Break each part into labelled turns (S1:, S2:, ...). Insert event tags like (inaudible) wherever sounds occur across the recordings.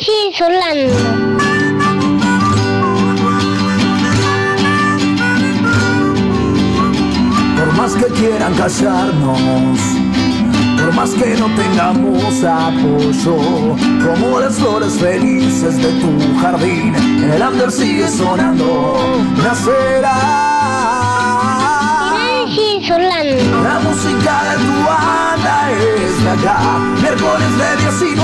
S1: Nancy Solano.
S2: Por más que quieran callarnos, por más que no tengamos apoyo, como las flores felices de tu jardín, el under sigue sonando, nacerá.
S1: Solano.
S2: La música de tu banda es de acá, miércoles de 19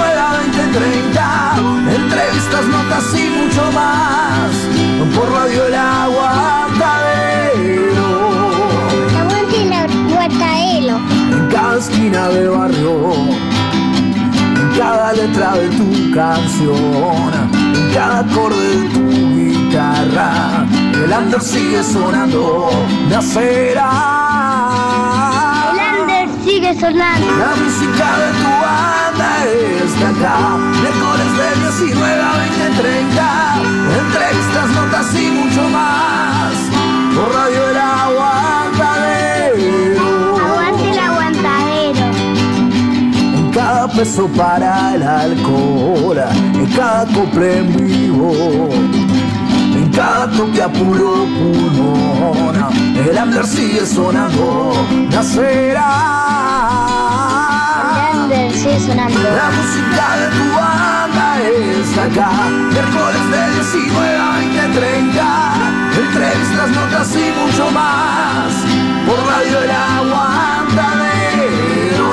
S2: a 20.30, entrevistas, notas y mucho más, por Radio El Aguantadero.
S1: Aguante la guataelo.
S2: En cada esquina del barrio, en cada letra de tu canción, en cada acorde de tu guitarra, el under sigue sonando.
S1: El under sigue sonando.
S2: La música de tu banda es de acá, miércoles de 19 a 20.30, entrevistas, notas y mucho más, por Radio El Aguantadero.
S1: Aguante el aguantadero.
S2: En cada peso para el alcohol, en cada cople en vivo, en cada toque a puro pulmón, el under sigue sonando, nacerá.
S1: El under sigue sonando.
S2: La música de tu banda es acá, miércoles de 19 a 20.30, entrevistas, notas y mucho más, por Radio El Aguantadero.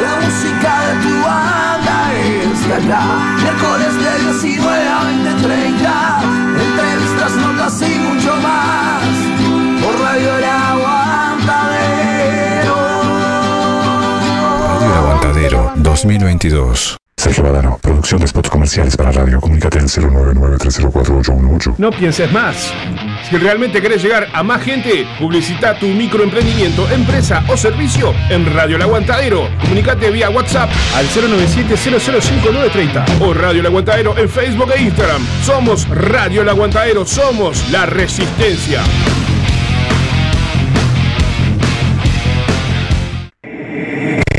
S2: La música de tu banda es acá, miércoles de 19 a 20.30, entrevistas, notas y mucho más, Radio El Aguantadero.
S3: Radio El Aguantadero 2022.
S4: Sergio Badano, producción de spots comerciales para radio. Comunícate al 099-304-818.
S5: No pienses más. Si realmente querés llegar a más gente, publicita tu microemprendimiento, empresa o servicio en Radio El Aguantadero. Comunicate vía WhatsApp al 097-005-930 o Radio El Aguantadero en Facebook e Instagram. Somos Radio El Aguantadero, somos la resistencia.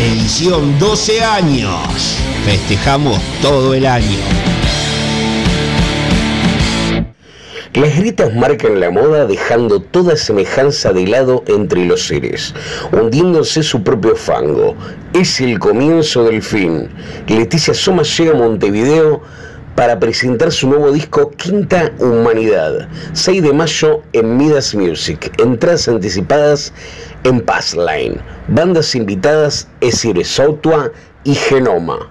S6: Edición 12 años. Festejamos todo el año.
S7: Las grietas marcan la moda dejando toda semejanza de lado entre los seres, hundiéndose su propio fango. Es el comienzo del fin. Leticia Soma llega a Montevideo para presentar su nuevo disco Quinta Humanidad, 6 de mayo en Midas Music. Entradas anticipadas en Passline. Bandas invitadas Esire Sautua y Genoma.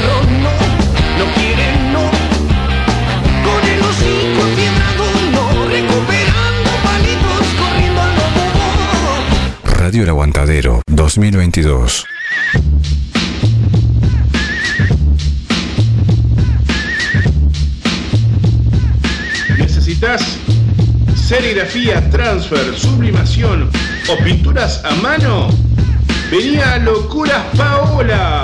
S3: Radio Aguantadero 2022.
S5: ¿Necesitas serigrafía, transfer, sublimación o pinturas a mano? Venía a Locuras Paola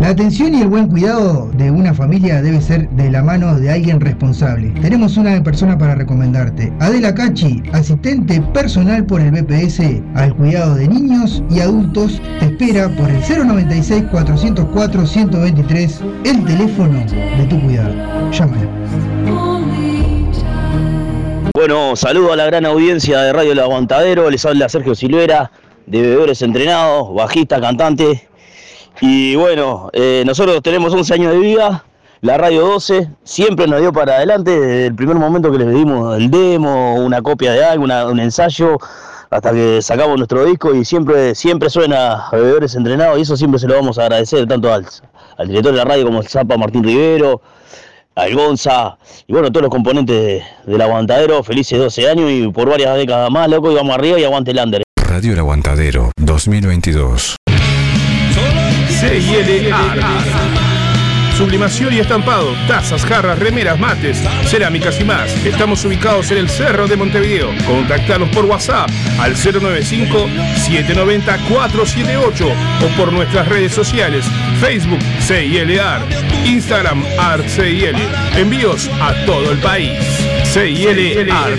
S8: La atención y el buen cuidado de una familia debe ser de la mano de alguien responsable. Tenemos una persona para recomendarte. Adela Cachi, asistente personal por el BPS al cuidado de niños y adultos, te espera por el 096-404-123, el teléfono de tu cuidado. Llámala.
S9: Bueno, saludo a la gran audiencia de Radio El Aguantadero, les habla Sergio Silvera, de Bebedores Entrenados, bajista, cantante. Y bueno, eh, nosotros tenemos 11 años de vida, la Radio 12 siempre nos dio para adelante desde el primer momento que les dimos el demo, una copia de algo, un ensayo, hasta que sacamos nuestro disco y siempre, siempre suena a Bebedores Entrenados y eso siempre se lo vamos a agradecer tanto al, al director de la radio como el Zapa Martín Rivero, al Gonza y bueno, todos los componentes de- del aguantadero, felices 12 años y por varias décadas más, loco, y vamos arriba y aguante el under.
S3: Radio El Aguantadero 2022.
S5: CILA. Sublimación y estampado, tazas, jarras, remeras, mates, cerámicas y más. Estamos ubicados en el Cerro de Montevideo. Contactanos por WhatsApp al 095-790-478 o por nuestras redes sociales, Facebook CILAR, Instagram Art CIL. Envíos a todo el país. CIL Art.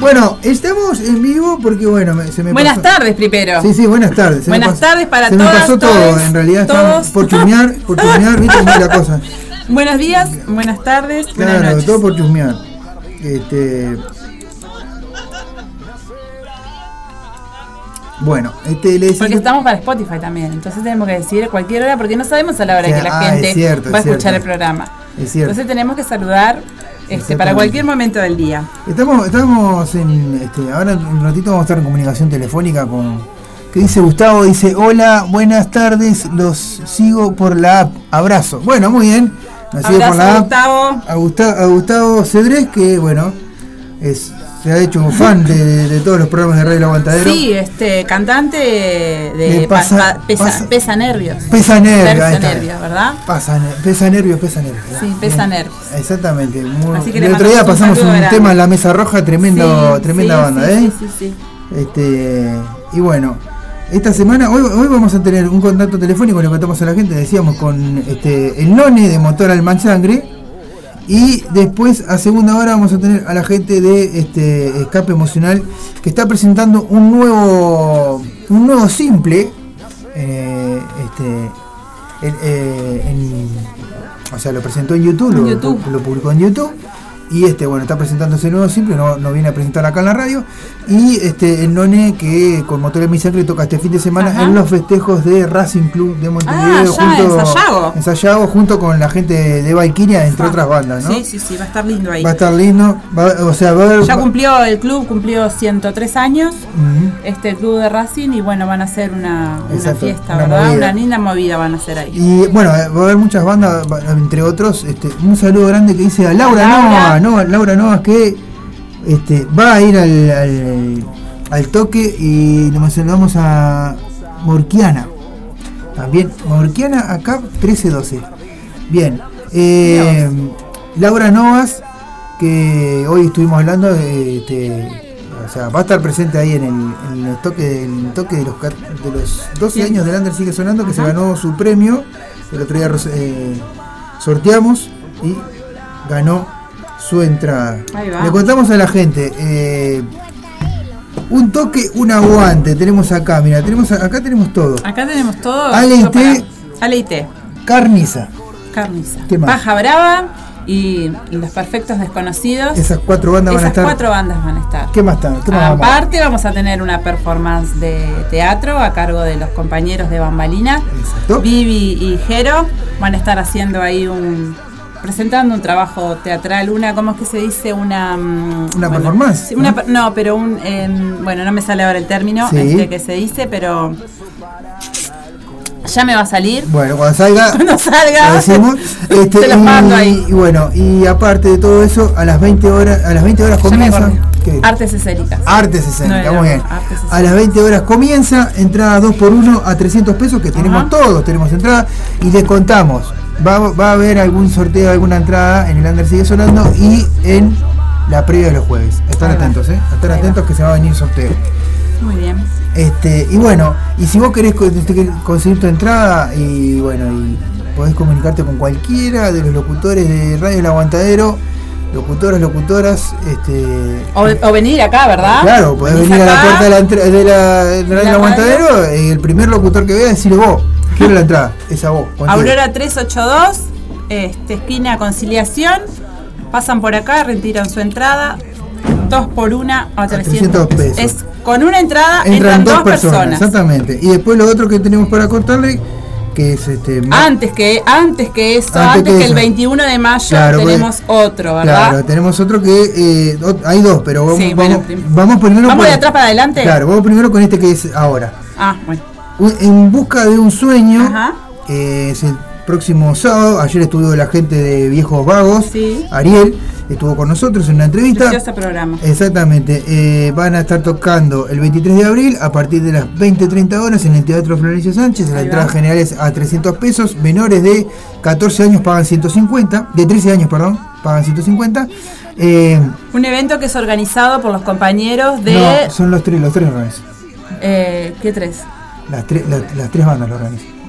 S8: Bueno, estamos en vivo porque bueno, me- se me
S10: Buenas
S8: pasó-
S10: tardes primero.
S8: Sí, sí, buenas tardes. Se me
S10: Buenas
S8: pasó-
S10: tardes para
S8: Se me
S10: todas,
S8: pasó todo, en realidad
S10: todos.
S8: estamos por chusmear, por chusmear, viste la cosa. (laughs)
S10: Buenos días, buenas tardes, buenas
S8: Claro,
S10: noches.
S8: todo por chusmear. Este. Bueno, este le
S10: Porque
S8: decimos.
S10: estamos para Spotify también, entonces tenemos que decir a cualquier hora porque no sabemos a la hora que la
S8: ah,
S10: gente
S8: cierto,
S10: va a
S8: es
S10: escuchar
S8: cierto.
S10: el programa.
S8: Es cierto.
S10: Entonces tenemos que saludar este, para cualquier momento del día.
S8: Estamos, estamos en, este, ahora en un ratito vamos a estar en comunicación telefónica con, que dice Gustavo, dice, hola, buenas tardes, los sigo por la app, abrazo. Bueno, muy bien, nos sigue por la
S10: Abrazo,
S8: app.
S10: Gustavo.
S8: A Gustavo, a Gustavo Cedrés, que bueno, es, se ha hecho un fan de, de todos los programas de Radio Aguantadero.
S10: Sí, este cantante de
S8: Le pasa-
S10: pa- pa- pesa,
S8: pasa-
S10: pesa nervios.
S8: Pesa nervios,
S10: Pesa nervios, ¿verdad?
S8: Pasa, pesa nervios, pesa nervios.
S10: Sí, pesa nervios.
S8: Exactamente. muy-
S10: Así que
S8: el otro día
S10: un
S8: pasamos un,
S10: grande.
S8: tema en la mesa roja, tremendo,
S10: Sí,
S8: tremenda
S10: sí,
S8: banda,
S10: sí,
S8: ¿eh?
S10: Sí, sí, sí.
S8: Este, y bueno, esta semana, hoy, hoy vamos a tener un contacto telefónico, le contamos a la gente, decíamos, con este, el None de Motor Almansangre. Y después, a segunda hora, vamos a tener a la gente de este, Escape Emocional, que está presentando un nuevo, un nuevo simple. eh, este, eh, en- o sea, lo presentó en YouTube,
S10: En
S8: lo,
S10: YouTube.
S8: lo publicó en YouTube. Y este, bueno, está presentando ese nuevo simple, no, no viene a presentar acá en la radio. Y este, el None que con Motor en mi sangre toca este fin de semana
S10: Ajá.
S8: en los festejos de Racing Club de Montevideo.
S10: Ah, ya, en Sayago.
S8: en Sayago, junto con la gente de Valkyria, entre otras bandas, ¿no?
S10: Sí, sí, sí, va a estar lindo ahí.
S8: Va a estar lindo, va- o sea, va a haber...
S10: Ya cumplió el club, cumplió 103 años, este club de Racing, y bueno, van a hacer una, una fiesta,
S8: una
S10: ¿verdad?
S8: movida.
S10: Una linda movida van a hacer ahí.
S8: Y bueno, va a haber muchas bandas, entre otros, este, un saludo grande que dice a Laura
S10: Laura.
S8: Nova- Laura Nova que este, va a ir al, al, al toque y nos saludamos a Morquiana. También, Morquiana acá 1312. Bien. eh, Laura Novas, que hoy estuvimos hablando de este, o sea, va a estar presente ahí en el, en el toque, el toque de los, de los 12
S10: Sí.
S8: años del Under sigue sonando, que se ganó su premio. El otro día eh, sorteamos y ganó su entrada. Le contamos a la gente. eh, un toque, un aguante. Tenemos acá, mira, tenemos acá tenemos todo.
S10: Acá tenemos todo.
S8: Ale y
S10: todo para-
S8: té.
S10: Ale y té,
S8: Carniza.
S10: carniza.
S8: ¿Qué más?
S10: Paja Brava y Los Perfectos Desconocidos.
S8: Esas cuatro bandas van a
S10: Esas
S8: estar.
S10: cuatro bandas van a estar.
S8: ¿Qué más están? ¿Qué más vamos?
S10: Aparte vamos a tener una performance de teatro a cargo de los compañeros de Bambalina.
S8: Exacto.
S10: Vivi y Jero van a estar haciendo ahí un presentando un trabajo teatral, una ¿cómo es que se dice? Una mm,
S8: Una performance,
S10: una
S8: ¿no?
S10: per- no, pero un em, bueno, no me sale ahora el término
S8: Sí.
S10: este que se dice, pero ya me va a salir.
S8: Bueno, cuando salga. (laughs)
S10: Cuando salga.
S8: lo decimos. (laughs) Este,
S10: Se los
S8: y,
S10: mando ahí.
S8: y bueno, y aparte de todo eso, a las 20 horas, a las 20 horas comienza.
S10: Artes escénicas.
S8: Artes escénicas,
S10: No,
S8: muy bien. A las 20 horas comienza, entrada 2 por 1 a 300 pesos, que tenemos
S10: Ajá.
S8: todos, tenemos entrada, y les contamos, va, va a haber algún sorteo, alguna entrada en el Under Sigue Sonando y en la previa de los jueves. Están atentos, ¿eh? Están atentos que se va a venir sorteo.
S10: Muy bien.
S8: Este, y bueno, y si vos querés co- conseguir tu entrada y bueno, y podés comunicarte con cualquiera de los locutores de Radio El Aguantadero, locutoras, locutoras, este
S10: O, o venir acá, ¿verdad?
S8: Claro, podés
S10: Venís
S8: venir a la puerta de la, entra- de la, de Aguantadero y el primer locutor que vea decirle vos, quiero la entrada, esa vos.
S10: Aurora 382, este, esquina Conciliación. Pasan por acá, retiran su entrada. Dos por una a 300,
S8: 300 pesos.
S10: Es con una entrada
S8: Entran,
S10: entran,
S8: dos
S10: dos
S8: personas,
S10: personas.
S8: exactamente. Y después lo otro que tenemos para contarle, que es este
S10: Antes que, antes que eso,
S8: Antes
S10: antes,
S8: que
S10: que,
S8: eso.
S10: el 21 de mayo
S8: Claro,
S10: tenemos otro, ¿verdad?
S8: Claro, tenemos otro que eh, hay dos, pero vamos,
S10: Sí, bueno,
S8: vamos,
S10: prim-
S8: vamos primero
S10: ¿Vamos de atrás para adelante?
S8: Claro, vamos primero con este que es ahora.
S10: Ah, bueno.
S8: En busca de un sueño,
S10: Ajá.
S8: eh, es el próximo sábado. Ayer estuvo la gente de Viejos Vagos,
S10: Sí.
S8: Ariel, estuvo con nosotros en una entrevista.
S10: Precioso programa.
S8: Exactamente, eh, van a estar tocando el 23 de abril a partir de las 20-30 horas en el Teatro Florencio Sánchez. La entrada general es a 300 pesos, menores de 14 años pagan 150, de 13 años, perdón, pagan 150. Eh,
S10: Un evento que es organizado por los compañeros de.
S8: no, son los tres, los tres organizan.
S10: eh, ¿Qué tres?
S8: Las, tres las, las tres bandas lo organizan.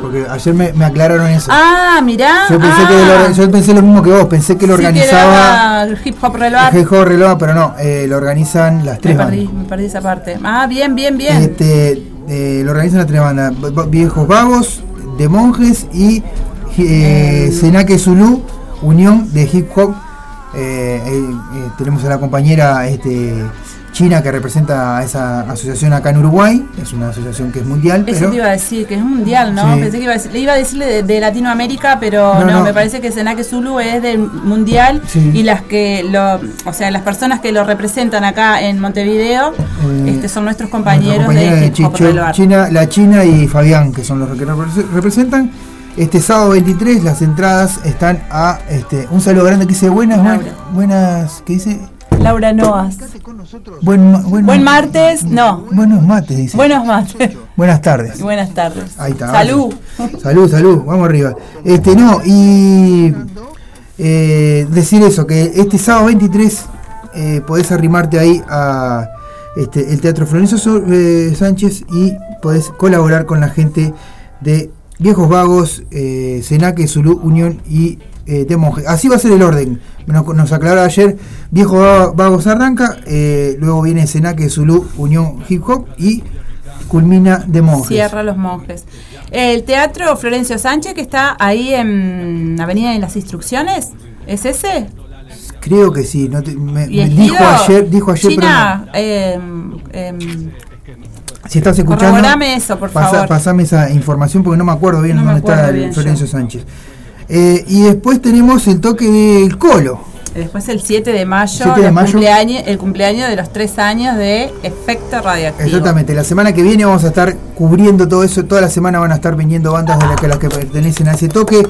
S8: Porque ayer me, me aclararon eso.
S10: Ah, mirá.
S8: yo, pensé
S10: ah,
S8: que lo, yo pensé lo mismo que vos, pensé que lo
S10: sí,
S8: organizaba
S10: el hip hop reloj.
S8: el G.J. Reloj, pero no, eh, lo organizan las
S10: Me
S8: tres
S10: perdí,
S8: bandas.
S10: me perdí esa parte. Ah, bien, bien, bien.
S8: Este, eh, lo organizan las tres bandas, Viejos Vagos, de Monjes y eh, Senaque Zulu, Unión de Hip Hop. Eh, tenemos a la compañera este, China que representa a esa asociación acá en Uruguay, es una asociación que es mundial,
S10: Eso
S8: pero
S10: te iba a decir, que es mundial, ¿no?
S8: Sí.
S10: Pensé que iba a decir, le iba a decirle de, de Latinoamérica, pero
S8: No,
S10: no,
S8: no.
S10: me parece que Senaque Zulu es del mundial
S8: Sí.
S10: y las que lo, o sea, las personas que lo representan acá en Montevideo,
S8: Eh,
S10: este son nuestros compañeros de
S8: de
S10: Hip Hop
S8: Chicho-. China, la China y Fabián, que son los que repre- representan. Este sábado 23 las entradas están a este un saludo grande que dice buenas, buen- buenas, ¿qué dice?
S10: Laura Noas.
S8: Buen, buen,
S10: Buen martes, no.
S8: Buenos mates, dice.
S10: Buenos martes.
S8: Buenas tardes.
S10: Buenas tardes.
S8: Ahí está.
S10: Salud.
S8: Salud, salud, vamos arriba. Este, no, y eh, decir eso, que este sábado 23 eh, podés arrimarte ahí a este, el Teatro Florencio eh, Sánchez y podés colaborar con la gente de Viejos Vagos, eh, Senaque, Zulu, Unión y eh, de Monje. Así va a ser el orden. Nos, nos aclaró ayer, Viejos Va- Vagos arranca, eh, luego viene Senaque, Zulu, Unión Hip Hop y culmina de Monjes.
S10: Cierra los monjes. El Teatro Florencio Sánchez, que está ahí en Avenida de las Instrucciones, ¿es ese?
S8: Creo que sí. No te- me,
S10: ¿Y
S8: me
S10: el
S8: dijo ayer, dijo ayer,
S10: China, em, em,
S8: si estás escuchando,
S10: eso, por
S8: pasa-
S10: favor.
S8: pasame esa información porque no me acuerdo bien
S10: No
S8: dónde está
S10: acuerdo bien
S8: Florencio Sánchez. Eh, y después tenemos el toque del Colo.
S10: Después el 7 de mayo,
S8: 7 de
S10: el,
S8: mayo.
S10: Cumpleaños, el cumpleaños de los tres años de Efecto Radioactivo.
S8: Exactamente, la semana que viene vamos a estar cubriendo todo eso. Toda la semana van a estar viniendo bandas de las que, las que pertenecen a ese toque.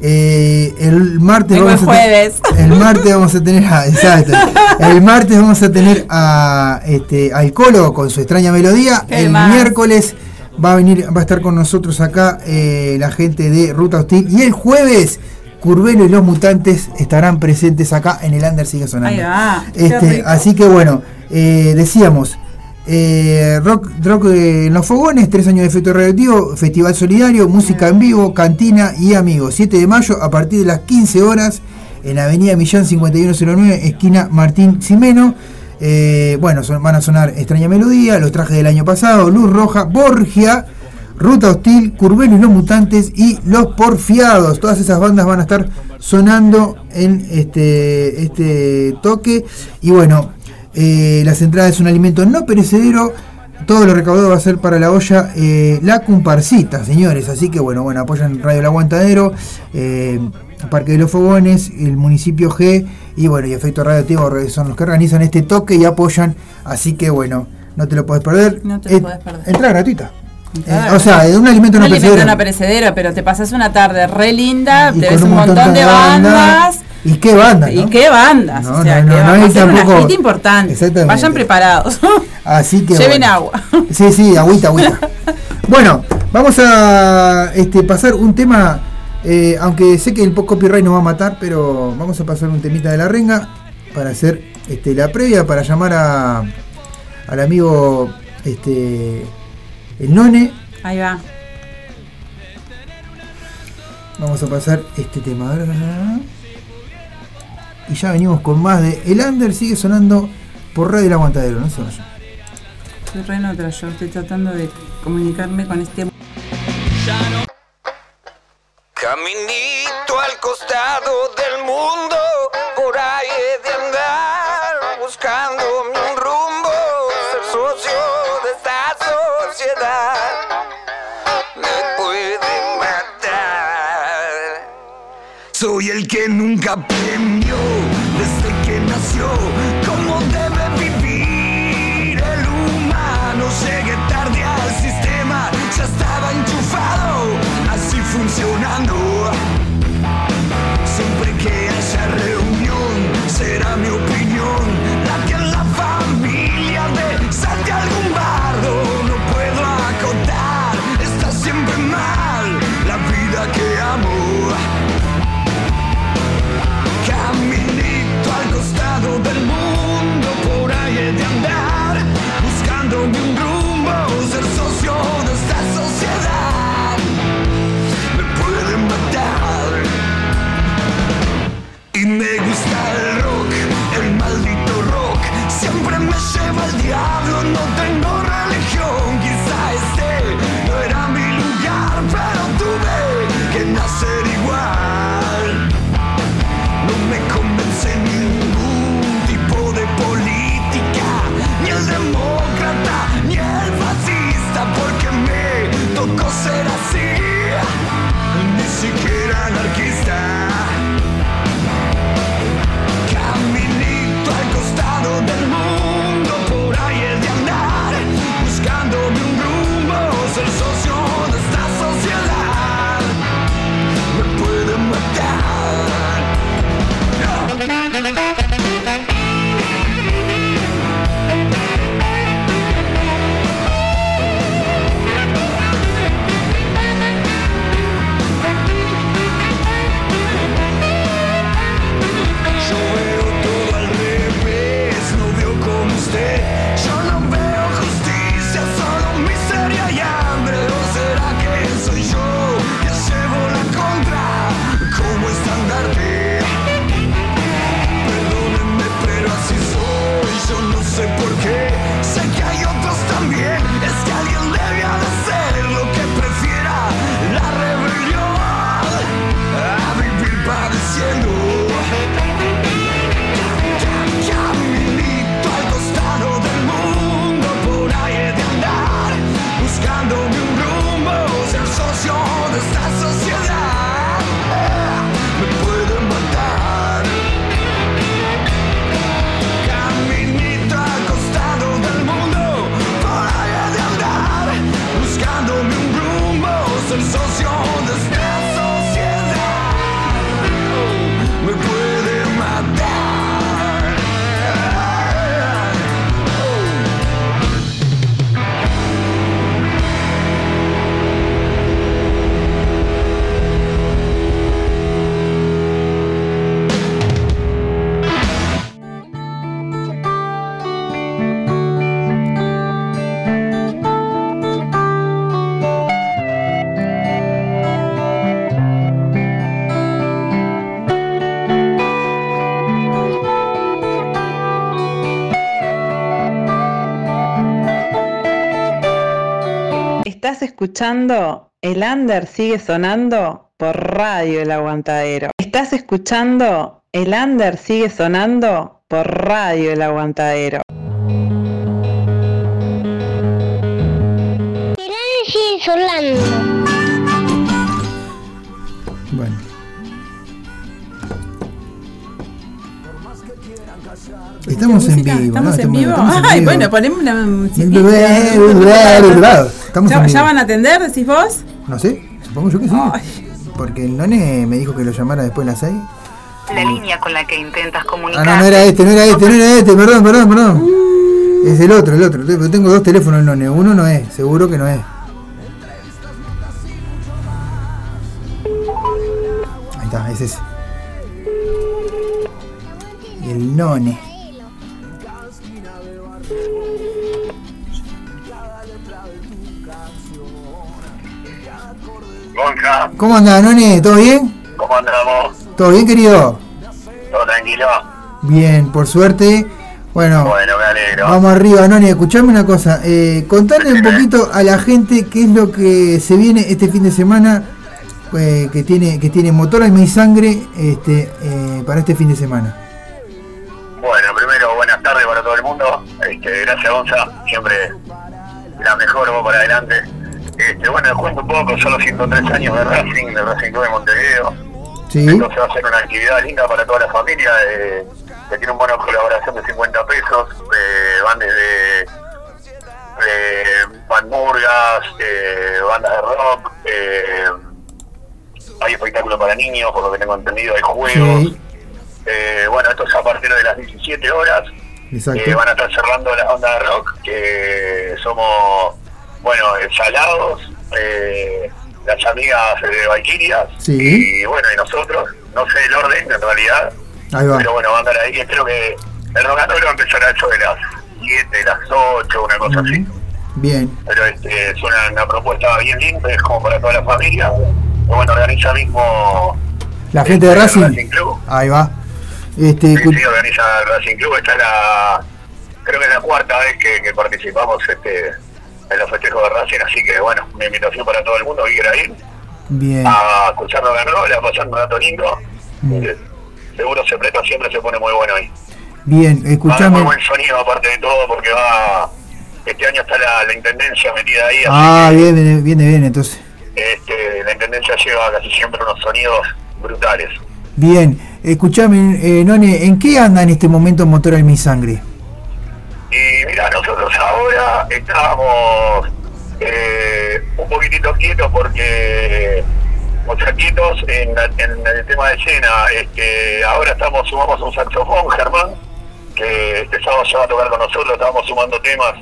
S8: Eh, el martes
S10: Vengo el
S8: vamos a el martes vamos a tener a, exacto. el martes vamos a tener a este al Colo con su extraña melodía
S10: ¿Qué
S8: el
S10: más?
S8: miércoles va a venir va a estar con nosotros acá eh, la gente de Ruta Hostil y el jueves Curvelo y los mutantes estarán presentes acá en el Under sigue sonando
S10: Ahí va. qué
S8: este, así que bueno, eh, decíamos, eh, rock, rock en los fogones, tres años de efecto radioactivo, festival solidario, música en vivo, cantina y amigos. 7 de mayo a partir de las 15 horas en Avenida Millán 5109, esquina Martín Ximeno. Eh, bueno, son- van a sonar Extraña Melodía, Los Trajes del Año Pasado, Luz Roja, Borgia, Ruta Hostil, Curvelo y los Mutantes y Los Porfiados. Todas esas bandas van a estar sonando en este, este toque. Y bueno, eh, las entradas es un alimento no perecedero. Todo lo recaudado va a ser para la olla eh, La Comparsita, señores. Así que bueno, bueno, apoyan Radio El Aguantadero, Parque de los Fogones, el municipio G y bueno, y Efecto Radioactivo son los que organizan este toque y apoyan. Así que bueno, no te lo puedes perder.
S10: No te lo
S8: Eh,
S10: podés perder.
S8: Entrada gratuita. Eh, o sea, de un alimento no
S10: Un alimento no perecedero, pero te pasas una tarde re linda,
S8: Y
S10: te ves un montón de
S8: bandas.
S10: bandas.
S8: ¿Y qué bandas?
S10: ¿Y
S8: no?
S10: qué bandas?
S8: No,
S10: o sea,
S8: no,
S10: que
S8: no, no
S10: una
S8: tampoco-
S10: importante.
S8: Exactamente.
S10: Vayan preparados. (laughs)
S8: Así que
S10: Lleven
S8: bueno.
S10: agua.
S8: Sí, sí, agüita, agüita. (laughs) bueno, vamos a este, pasar un tema, eh, aunque sé que el copyright nos va a matar, pero vamos a pasar un temita de la renga para hacer este, la previa, para llamar a, al amigo este, el None.
S10: Ahí va.
S8: Vamos a pasar este tema. Y ya venimos con más de El Under, sigue sonando por Radio El Aguantadero, no se vayan.
S10: Estoy re en otra, yo estoy tratando de comunicarme con este.
S11: Del mundo, por ahí he de andar, buscándome un rumbo, ser socio de esta sociedad me puede matar.
S2: Soy el que nunca aprendió
S12: escuchando El Under sigue sonando por Radio El Aguantadero. Estás escuchando El Under sigue sonando por Radio El Aguantadero.
S1: sigue sonando.
S8: Bueno. Estamos en vivo.
S10: ¿Estamos en vivo? Ay,
S8: vivo.
S10: bueno, ponemos una musiquita.
S8: Estamos
S10: ¿Ya,
S8: en
S10: ya
S8: vivo.
S10: van a atender, decís vos?
S8: No sé, supongo yo que sí. Porque el none me dijo que lo llamara después de las 6.
S13: La línea con la que intentas
S8: Ah,
S13: comunicar.
S8: no, no era este, no era este, no era este, perdón, perdón, perdón. Es el otro, el otro. Tengo dos teléfonos el none, uno no es, seguro que no es. Ahí está, es ese. Y el none.
S14: Gonja,
S8: ¿Cómo anda, none? ¿Todo bien?
S14: ¿cómo andamos?
S8: ¿Todo bien, querido?
S14: ¿Todo tranquilo?
S8: Bien, por suerte. Bueno,
S14: Bueno, me alegro.
S8: vamos arriba, Noni. Escuchame una cosa. Eh, contale un poquito a la gente qué es lo que se viene este fin de semana eh, que tiene que tiene motor alma y sangre este, eh, para este fin de semana.
S14: Bueno, primero, buenas tardes para todo el mundo. Este, gracias, Gonza. Siempre la mejor, vos para adelante. Este, bueno, les cuento un poco, son los 103 años de Racing, del Racing Club de Montevideo.
S8: Sí.
S14: Entonces va a ser una actividad linda para toda la familia, eh, que tiene un bono de colaboración de 50 pesos. eh, van desde eh, eh, bandas de rock, eh, hay espectáculos para niños, por lo que tengo entendido, hay juegos.
S8: Sí,
S14: Eh, bueno, esto es a partir de las 17 horas.
S8: exacto.
S14: Van a estar cerrando la onda de rock, que somos, bueno, eh, salados, eh, las amigas de Valkyrias,
S8: Sí.
S14: y bueno, y nosotros, no sé el orden en realidad,
S8: Ahí va.
S14: pero bueno, van a andar ahí, creo que el roll va a 8 de las 7, las 8, una cosa así.
S8: Bien.
S14: Pero este, es una, una propuesta bien linda, es como para toda la familia. Y bueno, organiza mismo
S8: La gente de Racing.
S14: Racing Club.
S8: Ahí va. Este,
S14: Sí, sí, organiza el Racing Club. Esta es la, creo que es la cuarta vez que, que participamos este, en los festejos de Racing, así que bueno, una invitación para todo el mundo que quiera ir
S8: Bien.
S14: a escuchar rock and roll, a pasar un rato lindo. Eh, Seguro se presta, siempre se pone muy bueno ahí.
S8: Bien, escuchame.
S14: muy buen sonido aparte de todo porque va, este año está la, la intendencia metida ahí,
S8: Ah, bien, bien, bien, bien, entonces.
S14: ya lleva casi siempre unos sonidos brutales.
S8: Bien, escuchame, eh, None, ¿en qué anda en este momento Motor en mi sangre?
S14: Y mira, nosotros ahora estábamos eh, un poquitito quietos porque, o sea, en, el tema de escena. Este, ahora estamos sumamos un saxofón, Germán, que este sábado ya va a tocar con nosotros, estábamos sumando temas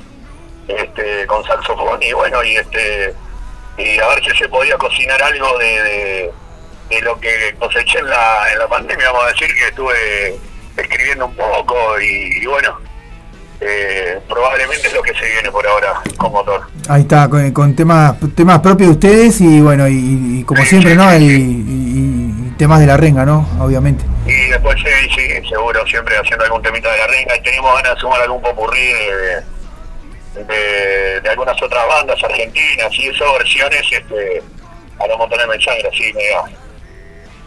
S14: este, con saxofón y bueno, y este y a ver si se podía cocinar algo de, de, lo que coseché en la, en la pandemia, vamos a decir que estuve escribiendo un poco y bueno, eh, probablemente es lo que se viene por ahora con motor.
S8: Ahí está, con, con temas temas propios de ustedes y bueno, y, y como siempre, ¿no? Y- y temas de la renga, ¿no? Obviamente.
S14: Y después sí, sí, seguro, siempre haciendo algún temita de la renga y tenemos ganas de sumar algún popurrí de, de, de algunas otras bandas argentinas y eso, versiones este, a los montones de sangre, así, medio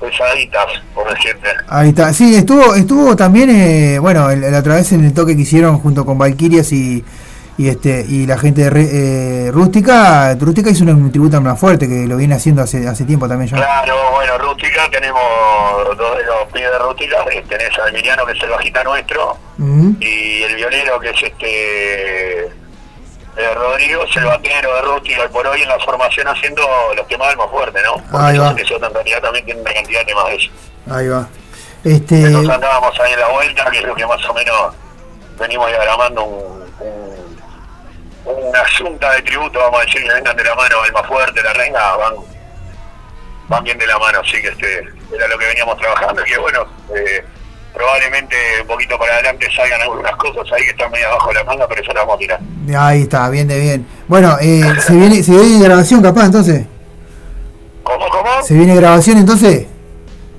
S14: pesaditas, por decirte.
S8: Ahí está. Sí, estuvo estuvo también, eh, bueno, el- la otra vez en el toque que hicieron junto con Valkyrias y, y este y la gente de Re- eh, Rústica. Rústica hizo un tributo más fuerte que lo viene haciendo hace hace tiempo también ya.
S14: Claro, bueno, Rústica, tenemos dos de los pibes de Rústica, eh, tenés a Emiliano, que es el bajista nuestro, y el violero, que es este eh, Rodrigo, es el batero de Rústica, y por hoy en la formación haciendo los temas del más fuerte, ¿no? Porque
S8: Ahí va.
S14: esos en realidad también tienen una cantidad de temas de eso.
S8: Ahí va. Este,
S14: Nosotros andábamos ahí en la vuelta, que es lo que más o menos venimos diagramando un, un- una junta de tributo, vamos a decir, que vengan de la mano al más fuerte, la reina, van, van bien de la mano, así que este era lo que veníamos trabajando, y que bueno, eh, probablemente un poquito para adelante salgan algunas cosas ahí que están medio abajo de la manga, pero eso las vamos a tirar.
S8: ahí está, bien de bien. Bueno, eh, se viene se viene grabación capaz entonces.
S14: ¿Cómo, cómo?
S8: Se viene grabación entonces.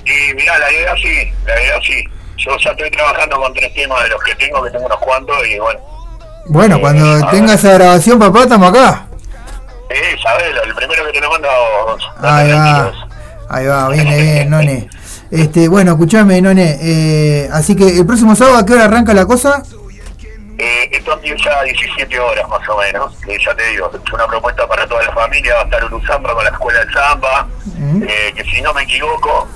S14: Y mirá, la idea sí, la idea sí. Yo ya estoy trabajando con tres temas de los que tengo, que tengo unos cuantos, y bueno,
S8: Bueno, cuando
S14: a
S8: tenga esa grabación, papá, estamos acá.
S14: eh, sabelo, el primero que te lo mando
S8: Ahí va. Ahí va, viene bien, None. Este, bueno, escuchame, None. Eh, así que el próximo sábado, ¿a qué hora arranca la cosa?
S14: Eh, esto empieza a 17 horas más o menos, que ya te digo, es una propuesta para toda la familia, va a estar Uru Zamba con la escuela de Zamba, eh, que si no me equivoco,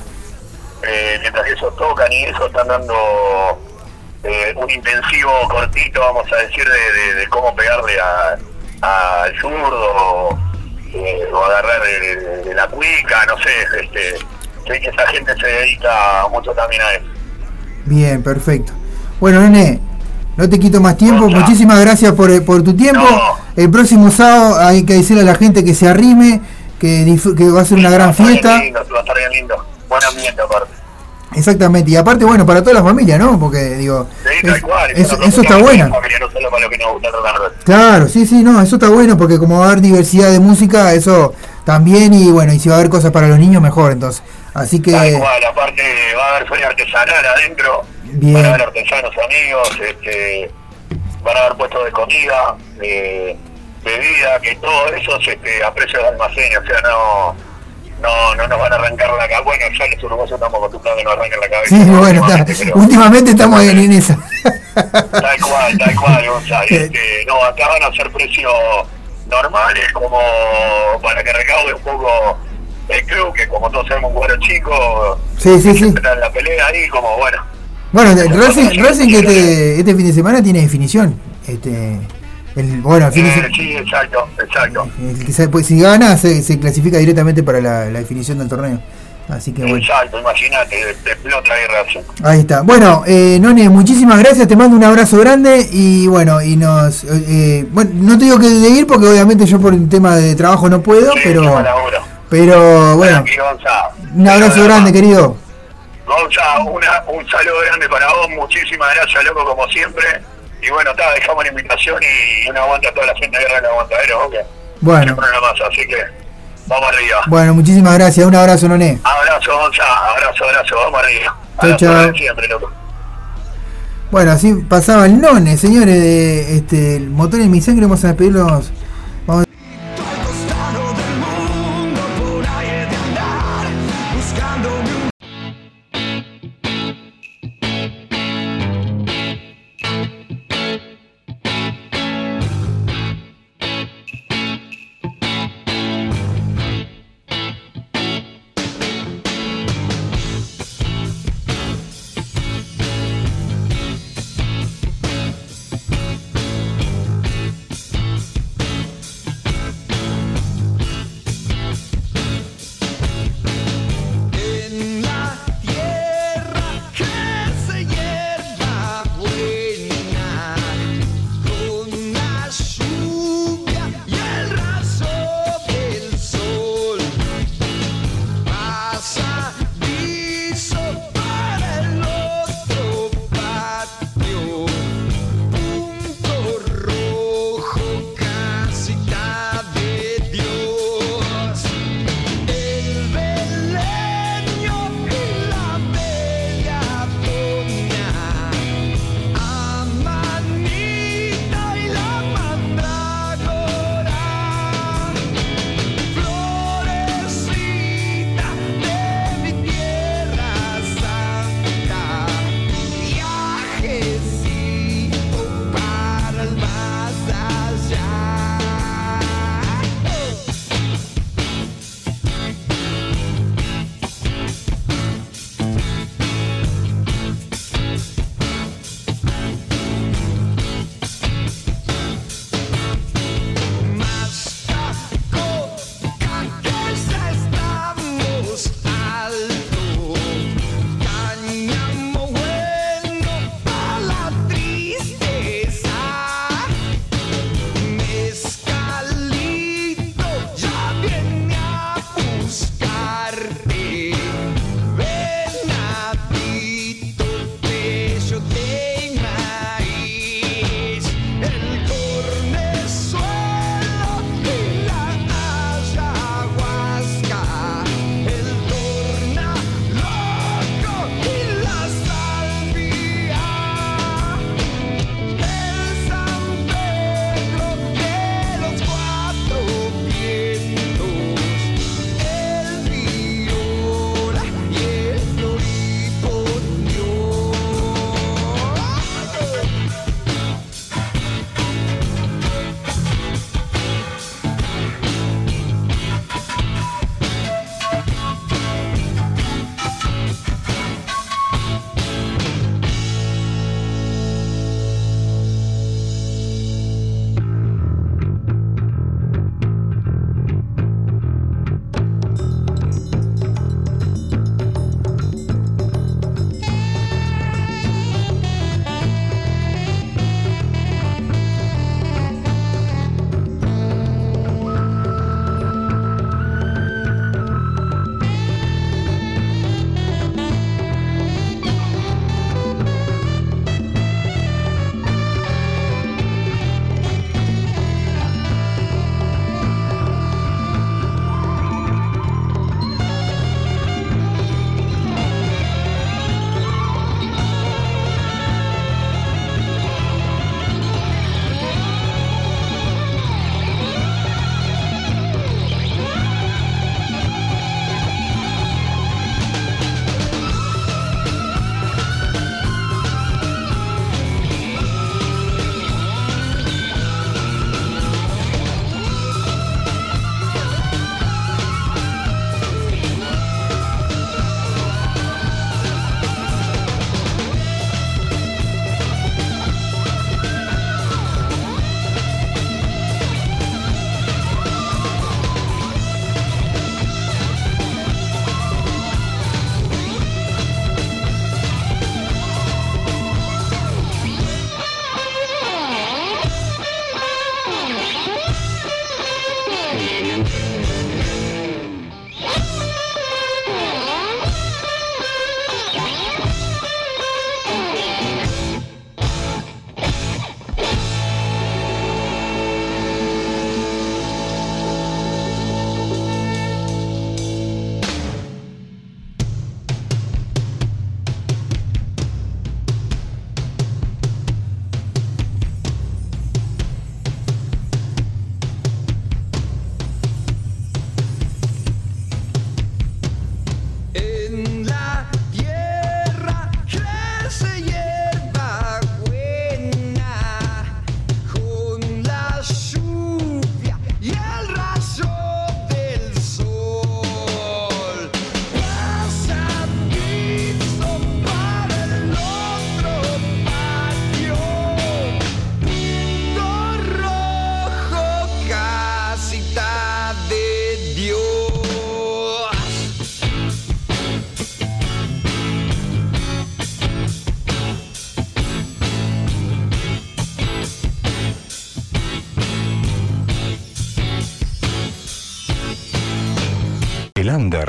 S14: eh, mientras ellos tocan y eso están dando eh, un intensivo cortito, vamos a decir, de, de- de cómo pegarle a- al zurdo eh, o agarrar de la cuica, no sé, este, sé que esa gente se dedica mucho también a eso.
S8: Bien, perfecto. Bueno, None, no te quito más tiempo. Muchísimas gracias por, eh, por tu tiempo. El próximo sábado hay que decirle a la gente que se arrime, que, va a ser una gran fiesta.
S14: lindo, va a estar bien lindo, buen ambiente aparte.
S8: Exactamente. Y aparte, bueno, para toda la familia, ¿no? Porque, digo,
S14: Sí,
S8: es-
S14: cual, es
S8: eso, está bueno. Claro, sí, sí, no, eso está bueno porque como va a haber diversidad de música, eso también y bueno, y si va a haber cosas para los niños, mejor entonces. Así que,
S14: Tal cual, aparte va a haber feria artesanal adentro,
S8: Bien.
S14: van a haber artesanos amigos, este, van a haber puestos de comida, de bebida, que todo eso es este, a precios de almacén, o sea, no, no, no nos van a arrancar la cabeza. Bueno, ya los uruguayos estamos acostumbrados a que nos arranquen la cabeza.
S8: sí,
S14: ¿no?
S8: bueno, está-
S14: Últimamente, pero
S8: últimamente estamos en, en esa.
S14: Tal cual, tal cual, Gonzalo. (laughs) Este, no, acá van a ser precios normales, como para que recaude un poco el club, que como todos sabemos, un cuadro chico,
S8: Sí, sí, sí.
S14: está en la pelea ahí, como bueno.
S8: Bueno, el Racing, Racing que este, este fin de semana tiene definición. Este, el, bueno, el fin de
S14: Eh,
S8: semana,
S14: sí, exacto, exacto.
S8: el se- pues, si gana se, se clasifica directamente para la, la definición del torneo. Así que bueno.
S14: Exacto, imagínate, te explota ahí Racing.
S8: Ahí está. Bueno, eh, None, muchísimas gracias, te mando un abrazo grande y bueno, y nos... eh, eh, bueno, no te digo que de ir porque obviamente yo por el tema de trabajo no puedo, pero... Pero bueno, un abrazo grande, querido.
S14: Gonza, una, un saludo grande para vos, muchísimas gracias, loco, como siempre. Y bueno, está, dejamos la invitación y una aguanta a toda la gente de Guerra del Aguantadero, ok.
S8: Bueno,
S14: así que vamos arriba.
S8: bueno, muchísimas gracias, un abrazo, None.
S14: Abrazo, Gonza, abrazo, abrazo, vamos arriba.
S8: Chau.
S14: grande siempre, loco.
S8: Bueno, así pasaba el None, señores, de este, el motor en mi sangre, vamos a despedirlos.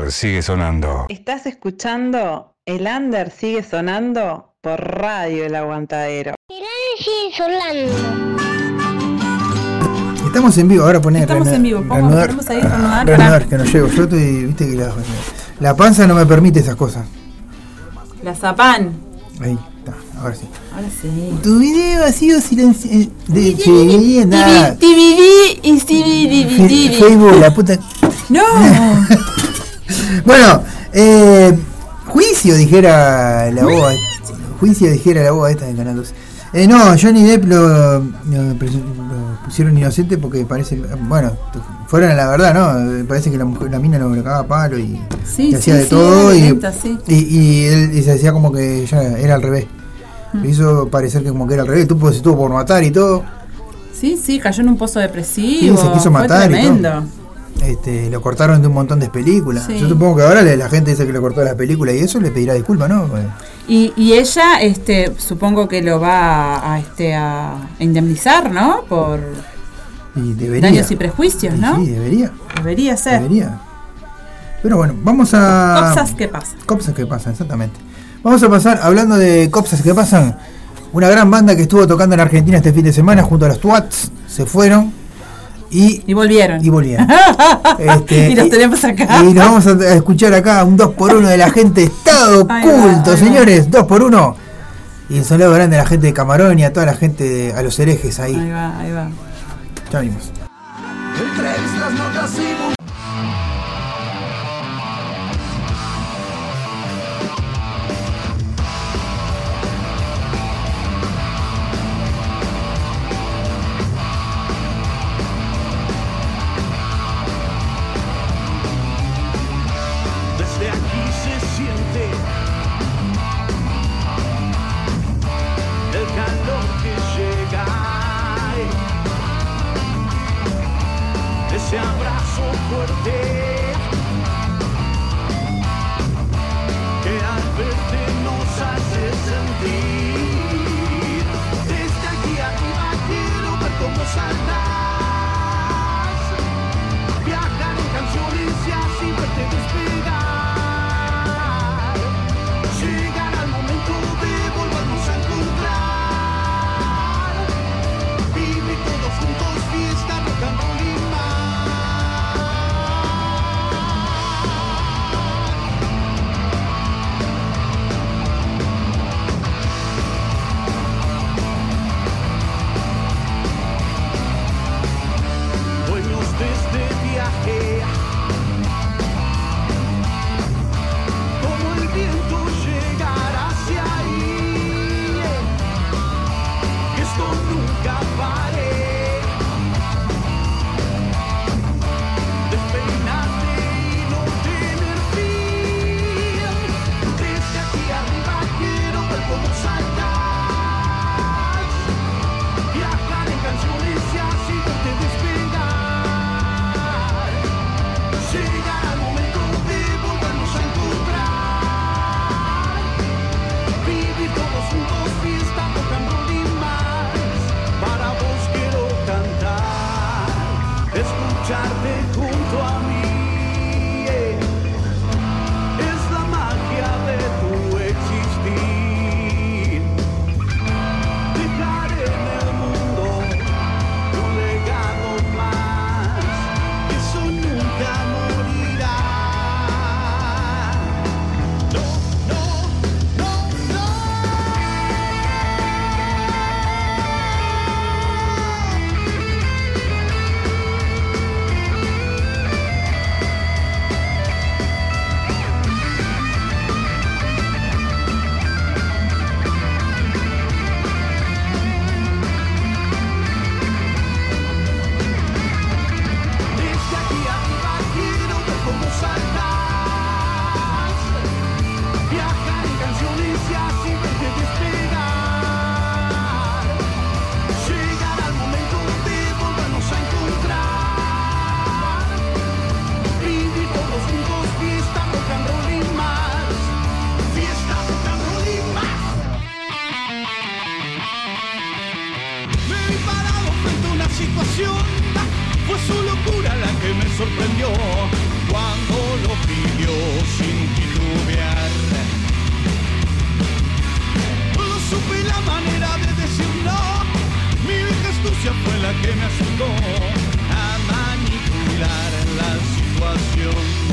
S3: Under sigue sonando.
S12: Estás escuchando El Under sigue sonando por Radio El Aguantadero.
S1: sigue sonando.
S8: Estamos en vivo, ahora poner
S10: Estamos en vivo, ¿cómo
S8: reanudar,
S10: podemos ahí reanudar?
S8: reanudar,
S10: Pará.
S8: que no llego. Yo estoy, viste que la, la panza no me permite esas cosas.
S10: La Zapan.
S8: Ahí está, ahora sí.
S10: Ahora sí.
S8: Tu video ha sido silenciado. De sí, nada.
S10: TVD y TVD.
S8: Facebook, la puta.
S10: No. (laughs)
S8: Bueno, eh, juicio dijera la boba. Juicio dijera la boba esta de Canal 2. Eh, no, Johnny Depp lo, pusieron inocente porque parece, bueno, fueron a la verdad, ¿no? Parece que la, mujer, la mina lo, lo cagaba a palo y,
S10: Sí,
S8: hacía
S10: sí,
S8: de
S10: sí,
S8: todo y, y, y él y se decía como que ya era al revés.
S10: Mm.
S8: Lo hizo parecer que como que era al revés, tuvo, se tuvo por matar y todo.
S10: Sí, sí, cayó en un pozo depresivo.
S8: Sí, se quiso
S10: Fue
S8: matar y
S10: tremendo.
S8: todo. Este, lo cortaron de un montón de películas.
S10: Sí.
S8: Yo supongo que ahora la gente dice que le cortó las películas y eso le pedirá disculpas, ¿no?
S10: Y, y ella, este, supongo que lo va a, a, este, a indemnizar, ¿no? Por
S8: Y debería.
S10: daños y prejuicios, ¿no?
S8: Sí, debería.
S10: Debería ser.
S8: Debería. Pero bueno, vamos a.
S10: Cosas que pasan.
S8: Copsas que pasan, exactamente. Vamos a pasar, hablando de copsas que pasan, una gran banda que estuvo tocando en Argentina este fin de semana junto a los Twats, se fueron y,
S10: y volvieron.
S8: Y volvieron. (laughs) Este,
S10: y los tenemos acá.
S8: Y nos vamos a escuchar acá un 2x1 de la gente Estado Oculto,
S10: va.
S8: señores, 2x1. Y un saludo grande a la gente de Camarón y a toda la gente, de- a los herejes ahí.
S10: Ahí va, ahí va.
S8: Ya venimos.
S15: fue su locura la que me sorprendió cuando lo pidió sin titubear. No supe la manera de decir no, mi vieja astucia fue la que me asustó a manipular la situación.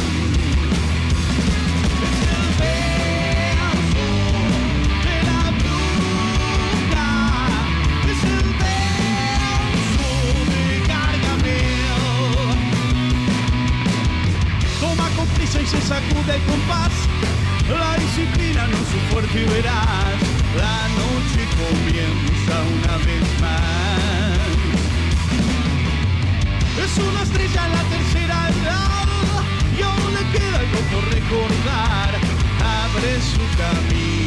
S15: Sacude el compás. La disciplina no es su fuerte y verás. La noche comienza una vez más. Es una estrella en la tercera edad y aún le queda algo por recordar. Abre su camino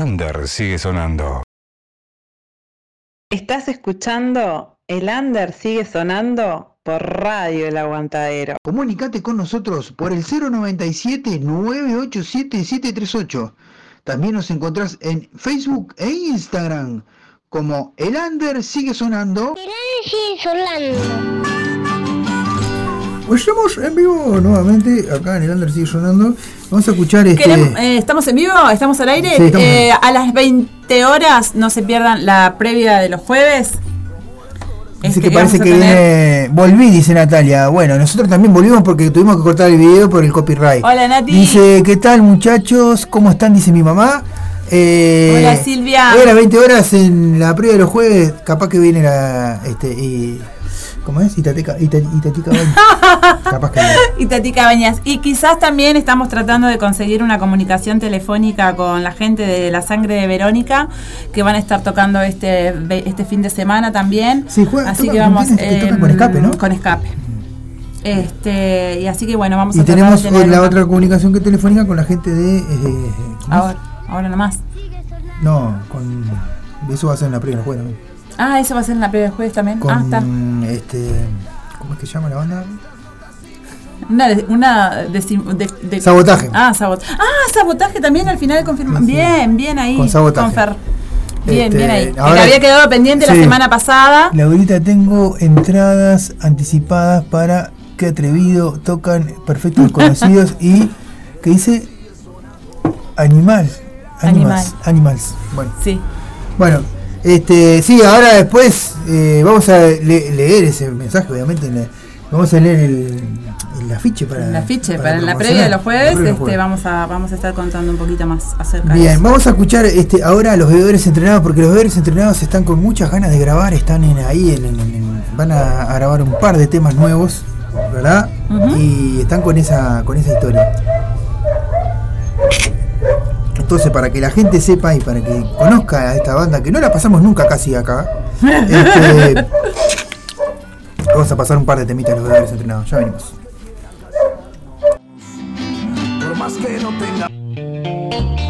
S3: under sigue sonando.
S12: Estás escuchando El Under sigue sonando por Radio El Aguantadero.
S8: Comunicate con nosotros por el 097-987-738. También nos encontrás en Facebook e Instagram como El Under sigue sonando.
S1: sigue sonando.
S8: Pues estamos en vivo nuevamente, acá en El Under sigue sonando. Vamos a escuchar este...
S10: Eh, ¿Estamos en vivo? ¿Estamos al aire?
S8: Sí, estamos.
S10: Eh, a las 20 horas no se pierdan la previa de los jueves.
S8: Dice
S10: Este,
S8: que parece que viene. Volví, dice Natalia. Bueno, nosotros también volvimos porque tuvimos que cortar el video por el copyright.
S10: Hola, Nati.
S8: Dice, ¿qué tal muchachos? ¿Cómo están? Dice mi mamá. Eh,
S10: Hola, Silvia.
S8: Hoy a las 20 horas en la previa de los jueves, capaz que viene la. Este, y, ¿Cómo es? Itateca, Ita- Itatica Baños. (laughs) capaz que
S10: y Tati Cabañas. Y quizás también estamos tratando de conseguir una comunicación telefónica con la gente de la sangre de Verónica, que van a estar tocando este, este fin de semana también.
S8: Sí, juega-
S10: así
S8: toca-
S10: que vamos
S8: que tocan
S10: em,
S8: con escape, ¿no?
S10: Con escape. Este, y así que bueno, vamos
S8: Y
S10: a
S8: tenemos
S10: de tener
S8: la
S10: una-
S8: otra comunicación que telefónica con la gente de. eh, ¿cómo es?
S10: ahora, ahora nomás.
S8: No, con. Eso va a ser en la los jueves también.
S10: Ah, eso va a ser en la previa de jueves también.
S8: Con
S10: Ah, está.
S8: este. ¿Cómo es que se llama la banda?
S10: Una, de- una deci- de, de-
S8: Sabotaje.
S10: Ah, sabotaje. Ah, sabotaje también al final confirma. Bien, bien ahí.
S8: Con sabotaje.
S10: Fer. Bien,
S8: Este,
S10: bien ahí. Que
S8: ahora-
S10: había quedado pendiente la semana pasada.
S8: Laurita, tengo entradas anticipadas para Qué atrevido, tocan Perfectos (laughs) Desconocidos y que dice Animal. Animals. Animals. Bueno.
S10: Sí.
S8: Bueno, este, sí, ahora después eh, vamos a le- leer ese mensaje, obviamente. vamos a leer el, el afiche para.
S10: El afiche, para, la
S8: promocionar.
S10: previa de los jueves,
S8: La de
S10: este,
S8: jueves.
S10: vamos a vamos a estar contando un poquito más acerca de
S8: Bien,
S10: eso.
S8: vamos a escuchar este, ahora a los bebedores entrenados, porque los bebedores entrenados están con muchas ganas de grabar, están en, ahí, en, en- en- van a, a grabar un par de temas nuevos, ¿verdad? Y están con esa, con esa historia. Entonces, para que la gente sepa y para que conozca a esta banda, que no la pasamos nunca casi acá, este, (laughs) vamos a pasar un par de temitas los bebedores entrenados, ya venimos.
S2: Por más que no tenga.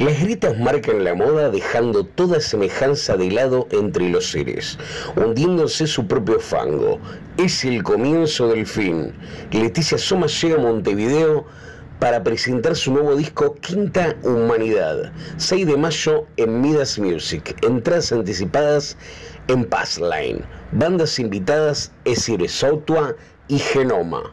S7: Las grietas marcan la moda dejando toda semejanza de lado entre los seres, hundiéndose su propio fango. Es el comienzo del fin. Leticia Soma llega a Montevideo para presentar su nuevo disco Quinta Humanidad, 6 de mayo en Midas Music. Entradas anticipadas en Passline. Bandas invitadas Esire Sautua y Genoma.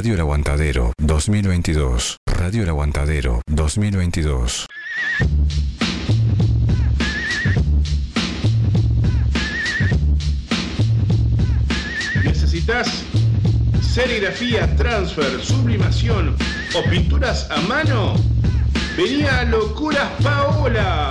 S3: Radio El Aguantadero 2022. Radio El Aguantadero 2022.
S5: ¿Necesitas serigrafía, transfer, sublimación o pinturas a mano? Venía Locuras Paola.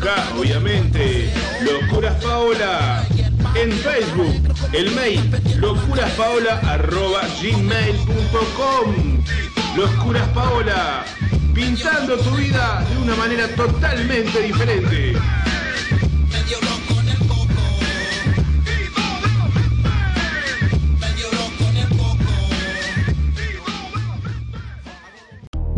S5: K, obviamente. Locuras Paola. En Facebook, el mail locuraspaola.gmail.com Locuras Paola, pintando tu vida de una manera totalmente diferente.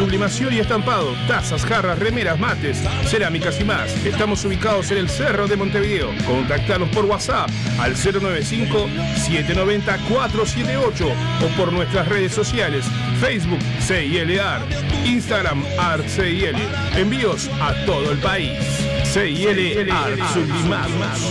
S5: Sublimación y estampado, tazas, jarras, remeras, mates, cerámicas y más. Estamos ubicados en el Cerro de Montevideo. Contactanos por WhatsApp al 095-790-478 o por nuestras redes sociales, Facebook CILAR, Instagram Art CIL. Envíos a todo el país. CIL Art Sublimados.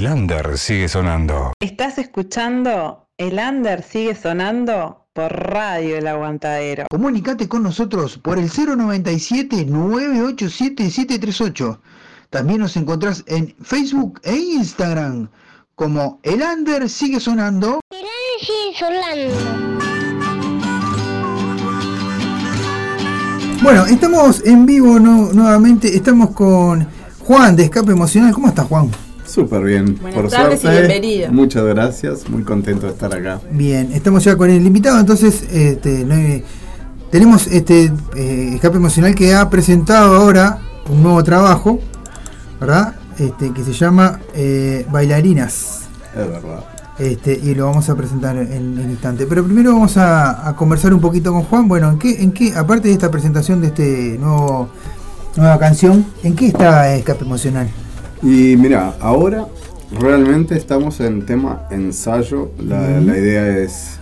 S3: El under sigue sonando.
S12: Estás escuchando El Under sigue sonando por Radio El Aguantadero.
S8: Comunicate con nosotros por el 097-987-738. También nos encontrás en Facebook e Instagram como El Under sigue sonando.
S1: sigue sonando.
S8: Bueno, estamos en vivo no- nuevamente. Estamos con Juan de Escape Emocional. ¿Cómo estás, Juan?
S16: Súper bien,
S8: Buenas
S16: por
S8: tardes y bienvenido.
S16: Muchas gracias, muy contento de estar acá.
S8: Bien, estamos ya con el invitado, entonces este, no hay- tenemos este eh, Escape Emocional que ha presentado ahora un nuevo trabajo, ¿verdad? Este, que se llama eh, Bailarinas.
S16: Es verdad.
S8: Este, y lo vamos a presentar en en instante. Pero primero vamos a, a conversar un poquito con Juan. Bueno, ¿en qué, en qué, aparte de esta presentación de este nuevo nueva canción, ¿en qué está Escape Emocional?
S16: Y mira, ahora realmente estamos en tema ensayo. La, idea es,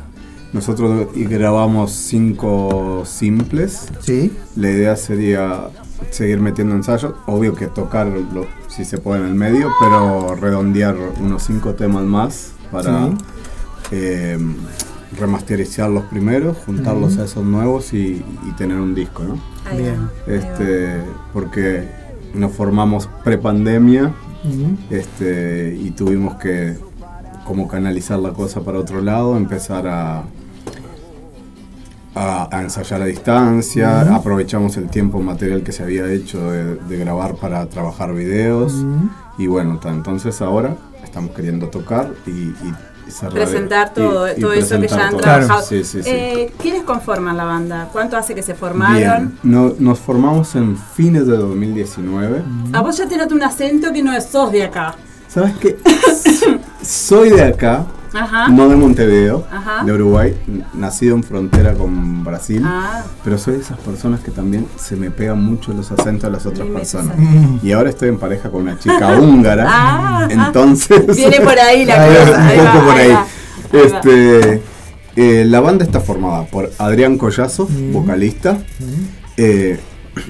S16: nosotros grabamos cinco simples.
S8: Sí.
S16: La idea sería seguir metiendo ensayos. Obvio que tocarlo si se puede en el medio, pero redondear unos cinco temas más para
S8: Sí.
S16: eh, remasterizar los primeros, juntarlos
S8: Ujú.
S16: a esos nuevos y, y tener un disco, ¿no?
S8: Bien.
S16: Este, porque nos formamos prepandemia
S8: Ujú.
S16: este, y tuvimos que como canalizar la cosa para otro lado, empezar a a, a ensayar a distancia, aprovechamos el tiempo material que se había hecho de, de grabar para trabajar videos y bueno, entonces ahora estamos queriendo tocar y, y
S10: Presentar
S16: y-
S10: todo,
S16: y
S10: todo eso que ya han
S16: todo.
S10: trabajado.
S16: Sí, sí, sí.
S10: Eh, ¿Quiénes conforman la banda? ¿Cuánto hace que se formaron?
S16: Bien, no- nos formamos en fines de 2019.
S10: A vos ya te noto un acento que no sos de acá.
S16: ¿Sabes qué? (laughs) Soy de acá,
S10: Ajá.
S16: no de Montevideo,
S10: Ajá.
S16: de Uruguay, nacido en frontera con Brasil,
S10: Ah.
S16: pero soy de esas personas que también se me pegan mucho los acentos de las otras
S10: Dime
S16: personas.
S8: esa.
S16: Y ahora estoy en pareja con una chica (laughs) húngara,
S10: Ah,
S16: entonces...
S10: Viene por ahí la cosa, (laughs)
S16: Un
S10: ahí va,
S16: poco por
S10: ahí.
S16: Este, eh, la banda está formada por Adrián Collazo, vocalista. Eh,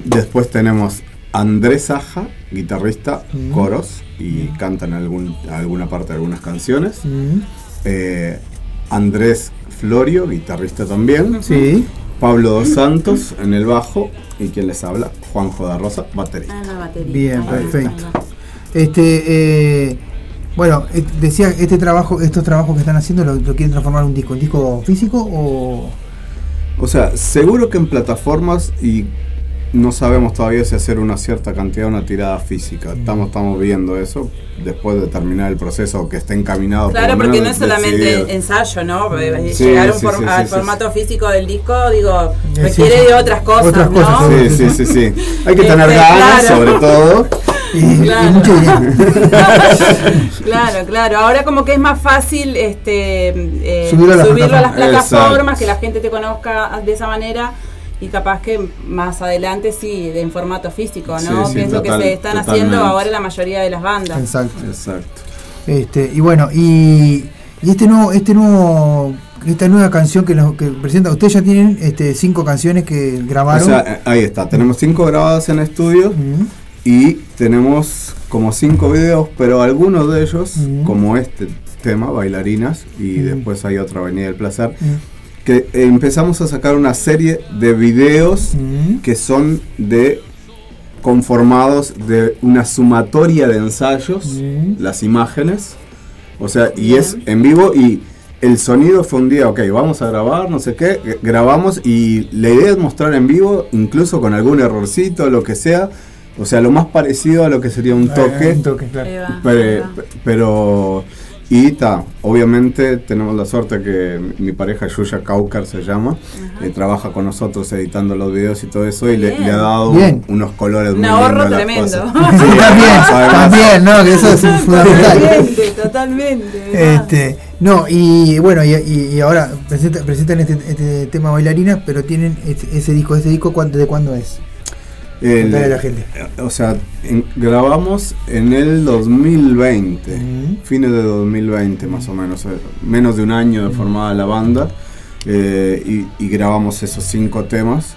S16: después tenemos Andrés Saja, guitarrista,
S8: Mm.
S16: coros y canta en algún, alguna parte de algunas canciones.
S8: Mm.
S16: Eh, Andrés Florio, guitarrista también.
S8: Sí.
S16: Pablo Dos Santos en el bajo y quien les habla, Juanjo da Rosa, batería.
S10: Ah, la batería.
S8: Bien,
S10: Ahí está.
S8: perfecto. Este, eh, bueno, eh, decía, este trabajo, estos trabajos que están haciendo, ¿lo, lo quieren transformar en un disco? ¿Un disco físico o...?
S16: O sea, seguro que en plataformas y no sabemos todavía si hacer una cierta cantidad, una tirada física. Estamos, estamos viendo eso después de terminar el proceso que esté encaminado. por
S10: Claro, porque no es solamente
S16: decidido.
S10: ensayo, ¿no?
S16: Sí,
S10: Llegar a un
S16: sí,
S10: form-
S16: sí,
S10: al
S16: sí, sí,
S10: formato físico del disco, digo, requiere
S8: sí.
S10: de otras cosas,
S8: Otras
S10: ¿no?
S8: cosas,
S16: Sí, sí, sí, sí. Hay que
S10: Este,
S16: tener ganas,
S10: claro.
S16: sobre todo.
S8: Y,
S10: Claro. (laughs) Claro, claro. Ahora como que es más fácil este, eh,
S8: Subirlo a las
S10: subirlo a las
S16: plataformas.
S10: plataformas,
S16: Exacto.
S10: que la gente te conozca de esa manera y capaz que más adelante sí, de en formato físico, ¿no?
S16: Sí, sí,
S10: que es lo que se están
S16: totalmente.
S10: haciendo ahora la mayoría de las bandas.
S8: Exacto.
S16: Exacto.
S8: Este, y bueno, y, y este nuevo, este nuevo, esta nueva canción que, nos, que presenta, ustedes ya tienen este, cinco canciones que
S16: O
S8: grabaron.
S16: sea, eh, ahí está. Tenemos cinco grabadas en estudio y tenemos como cinco videos, pero algunos de ellos, como este tema, Bailarinas, y después hay otra Avenida del Placer, que eh, empezamos a sacar una serie de videos
S8: mm,
S16: que son de conformados de una sumatoria de ensayos,
S8: mm.
S16: las imágenes, o sea, y es en vivo y el sonido fue un día, ok, vamos a grabar, no sé qué, g- grabamos y la idea es mostrar en vivo, incluso con algún errorcito, lo que sea, o sea, lo más parecido a lo que sería un toque,
S8: un claro.
S10: Va.
S16: pero y ta, obviamente tenemos la suerte que mi pareja Yuya Caucar se llama, eh, trabaja con nosotros editando los videos y todo eso y le, ha dado unos colores
S10: Un
S16: muy
S10: ahorro
S16: lindos a las
S10: tremendo.
S16: cosas. (laughs) Sí,
S8: También, también, ¿no? Que eso es fundamental.
S10: Totalmente, totalmente.
S8: Este, no, y bueno, y, y- y ahora presenta- presentan este, este tema bailarinas, pero tienen este- ese disco, ese disco ¿cuándo- ¿de cuándo es?
S16: El-
S8: a la gente.
S16: O sea, en- grabamos en el 2020,
S8: Mm.
S16: fines de 2020 más o menos, eh, menos de un año de formada la banda, eh, y, y grabamos esos cinco temas,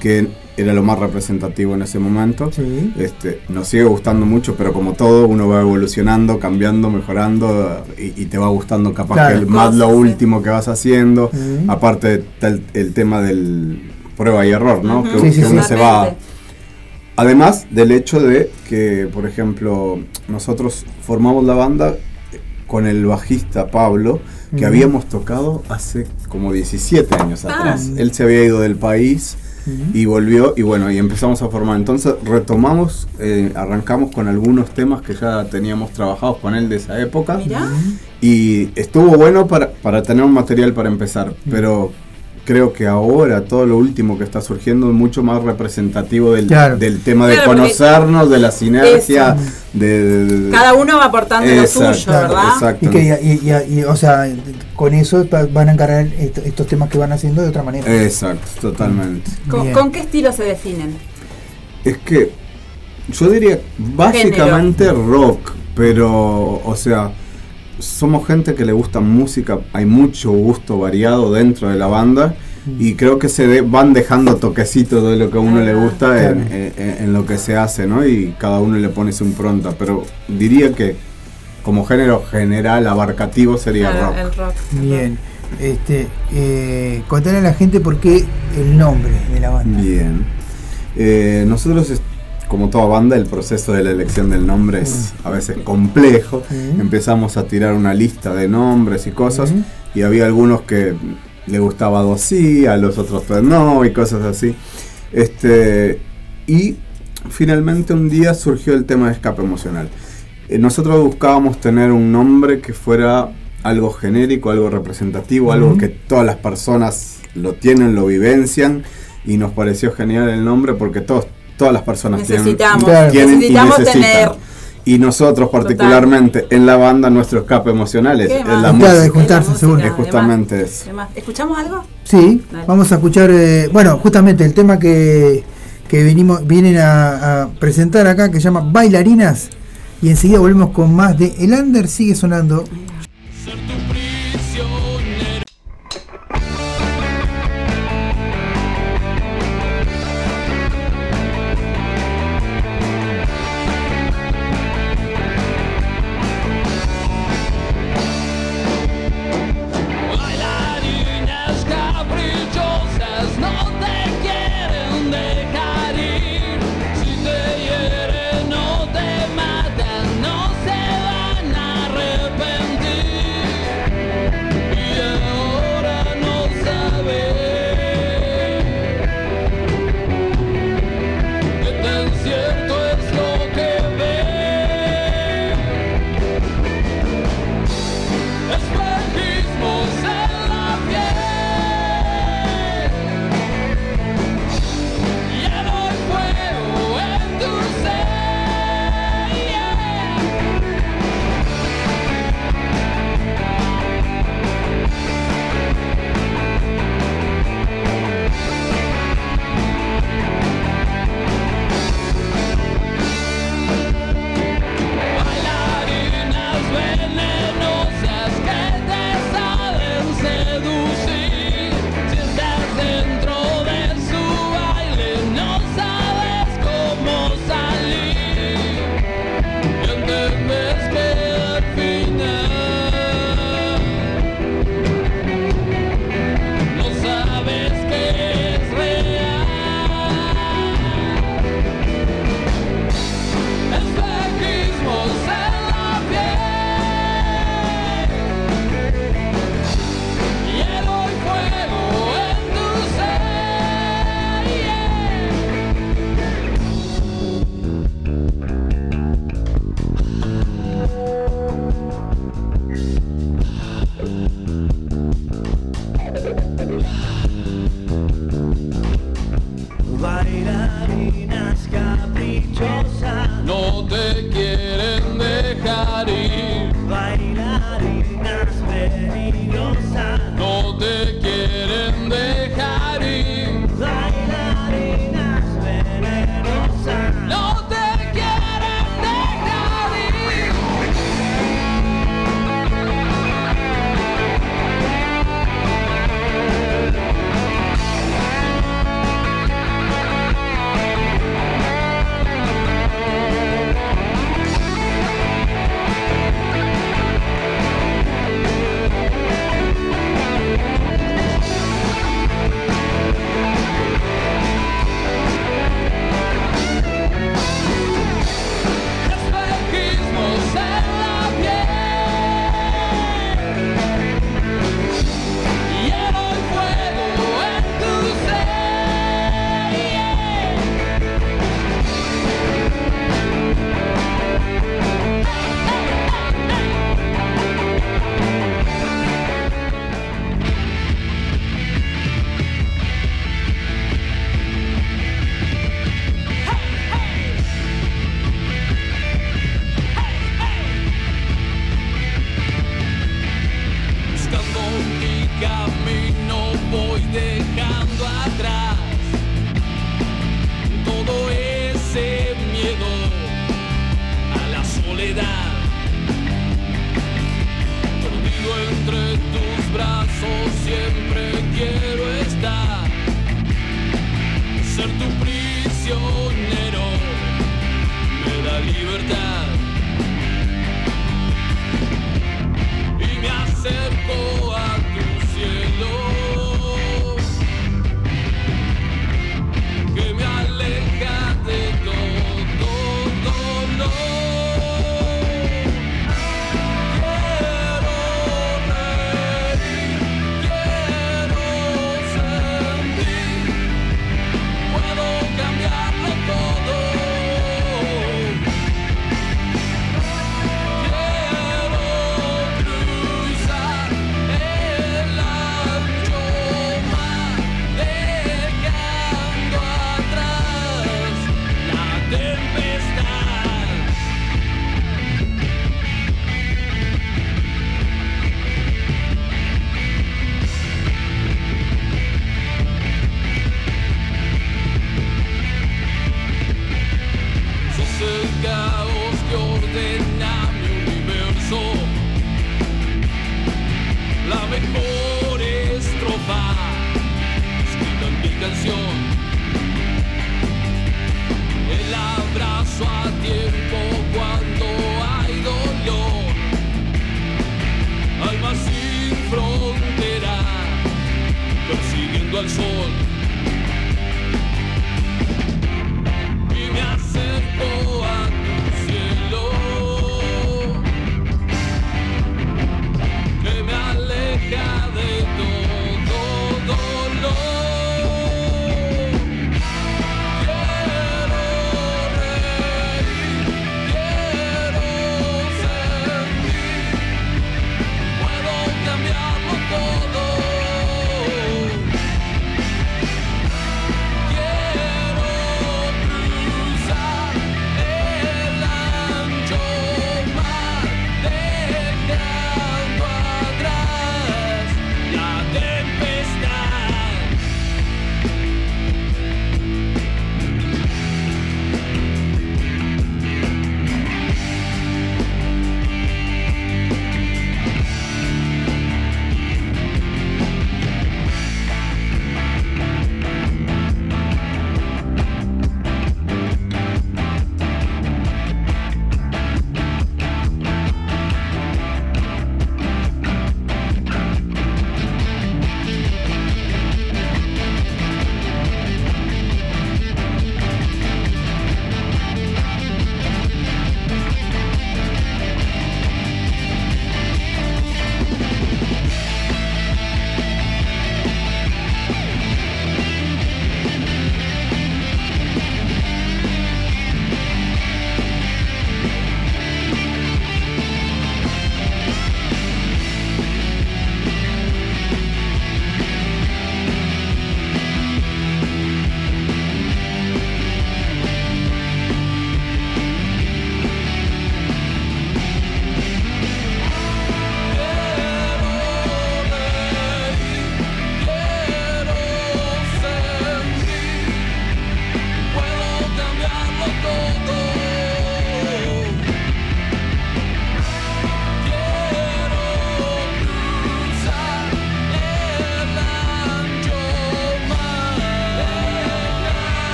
S16: que era lo más representativo en ese momento.
S8: Sí.
S16: Este, nos sigue gustando mucho, pero como todo, uno va evolucionando, cambiando, mejorando, y, y te va gustando capaz
S8: Claro.
S16: que el, más lo último que vas haciendo. Aparte está el, el tema del prueba y error, ¿no? Que,
S8: Sí, sí,
S16: que
S8: sí.
S16: uno se va... Además del hecho de que, por ejemplo, nosotros formamos la banda con el bajista Pablo, que habíamos tocado hace como 17 años
S10: Ah.
S16: atrás. Él se había ido del país y volvió y bueno, y empezamos a formar. Entonces retomamos, eh, arrancamos con algunos temas que ya teníamos trabajados con él de esa época.
S10: Mirá.
S16: Y estuvo bueno para, para tener un material para empezar, pero creo que ahora todo lo último que está surgiendo es mucho más representativo del,
S8: Claro.
S16: del tema de
S10: Claro,
S16: conocernos, de la sinergia, de, de- de-
S10: Cada uno va aportando
S16: Exacto,
S10: lo suyo, ¿verdad?
S16: exacto.
S8: Y que, y, y- y, o sea, con eso van a encargar est- estos temas que van haciendo de otra manera.
S16: Exacto, totalmente.
S10: ¿Con,
S8: Bien.
S10: con qué estilo se definen?
S16: Es que yo diría básicamente rock, pero o sea, somos gente que le gusta música, hay mucho gusto variado dentro de la banda y creo que se de- van dejando toquecitos de lo que a uno le gusta en, en- en lo que se hace, ¿no? Y cada uno le pone su impronta, pero diría que como género general abarcativo sería
S10: Claro,
S16: rock.
S10: el rock.
S8: Bien. Este, eh, contale a la gente por qué el nombre de la banda.
S16: Bien. Eh, nosotros, como toda banda, el proceso de la elección del nombre es a veces complejo.
S8: Mm.
S16: Empezamos a tirar una lista de nombres y cosas
S8: Mm.
S16: y había algunos que le gustaba dos sí, a los otros tres no y cosas así. Este, y finalmente un día surgió el tema de escape emocional. Eh, nosotros buscábamos tener un nombre que fuera algo genérico, algo representativo, algo que todas las personas lo tienen, lo vivencian y nos pareció genial el nombre porque todos, todas las personas tienen-
S10: Necesitamos,
S16: tienen, y
S10: necesitamos
S16: necesitan.
S10: tener-
S16: Y nosotros particularmente en la banda nuestro escape emocional es, la
S8: Claro, de
S16: música.
S8: juntarse, seguro.
S16: Es justamente eso.
S10: ¿Qué más? ¿Escuchamos algo?
S8: Sí,
S10: Dale.
S8: vamos a escuchar, eh, bueno, justamente el tema que, que venimos, vienen a, a presentar acá, que se llama Bailarinas, y enseguida volvemos con más de El Under sigue sonando.
S17: No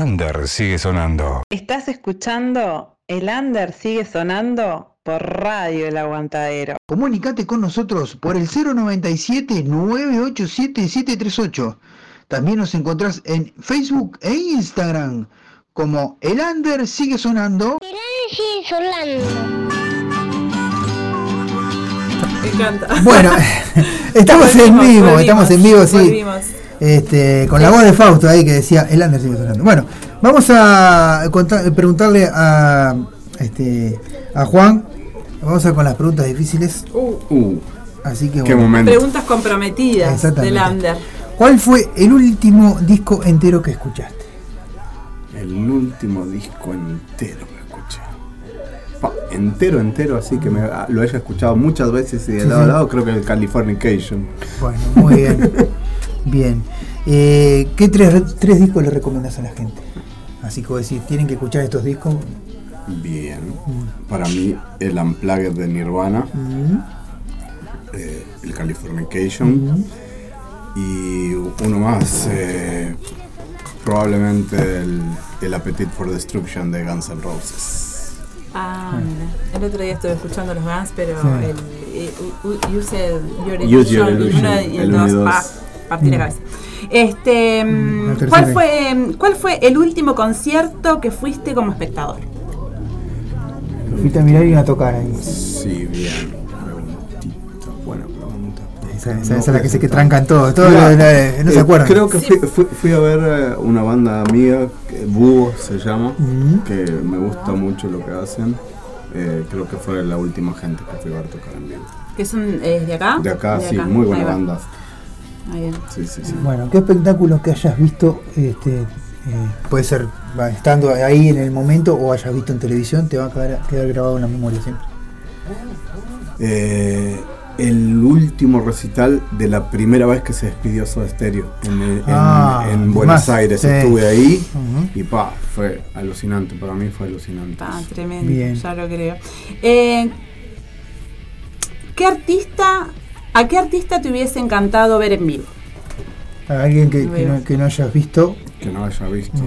S3: under sigue sonando.
S12: Estás escuchando El Under sigue sonando por Radio El Aguantadero.
S8: Comunicate con nosotros por el 097-987-738. También nos encontrás en Facebook e Instagram como El Under sigue sonando.
S1: sigue sonando.
S10: Me encanta.
S8: Bueno, (laughs) estamos en vivo,
S10: volvimos,
S8: estamos en vivo, sí.
S10: volvimos.
S8: Este, con la voz de Fausto ahí que decía, el Under sigue sonando. Bueno, vamos a contar- preguntarle a, este, a Juan, vamos a con las preguntas difíciles.
S16: Uh,
S8: Así que
S16: qué
S8: bueno.
S16: momento.
S10: Preguntas comprometidas del Under.
S8: ¿Cuál fue el último disco entero que escuchaste?
S16: El último disco entero que escuché. Pa, entero, entero, así que me, ah, lo haya escuchado muchas veces y de
S8: Sí,
S16: lado a lado, creo que el Californication.
S8: Bueno, muy bien. (laughs) bien. Eh, ¿Qué tres, tres discos le recomiendas a la gente? Así que decís, tienen que escuchar estos discos.
S16: Bien. Para mí, el Unplugged de Nirvana,
S8: Mm,
S16: eh, el Californication
S8: mm.
S16: y uno más, eh, probablemente el, el Appetite for Destruction de Guns N' Roses.
S10: Ah, mira. El otro día estuve escuchando los Guns, pero
S16: Sí.
S10: el, u- u- Use Your
S16: Use
S10: Illusion, uno y el
S16: el
S10: dos,
S16: dos.
S10: pa, partí la
S8: Mm.
S10: cabeza. Este, mm. ¿cuál fue, ¿Cuál fue el último concierto que fuiste como espectador?
S8: Lo fuiste a mirar y a tocar ahí.
S16: Sí, bien. Preguntita, buena pregunta.
S8: Esa, esa- esa es la que se que trancan todo. todo
S16: Mirá,
S8: lo- lo- no se
S16: eh,
S8: acuerdan.
S16: Creo que fui, fui- fui a ver eh, una banda amiga, Búho se llama,
S8: Mm.
S16: que me gusta mucho lo que hacen. Eh, creo que fue la última gente que fui a ver tocar en vivo.
S10: ¿Que son eh, de acá?
S16: De acá, sí, muy buena banda.
S10: Ahí bien.
S16: Sí, sí, sí.
S8: Bueno, ¿qué espectáculo que hayas visto? Este, eh, puede ser estando ahí en el momento o hayas visto en televisión, te va a quedar, quedar grabado en la memoria siempre.
S16: Eh, el último recital de la primera vez que se despidió Soda Stereo en, el-
S8: Ah,
S16: en Buenos
S8: más,
S16: Aires.
S8: sí.
S16: Estuve ahí y pa, fue alucinante. Para mí fue alucinante.
S10: Ah, tremendo,
S8: Bien.
S10: ya lo creo. Eh, ¿Qué artista, a qué artista te hubiese encantado ver en vivo?
S8: A alguien que, no, que no hayas visto.
S16: Que no haya visto.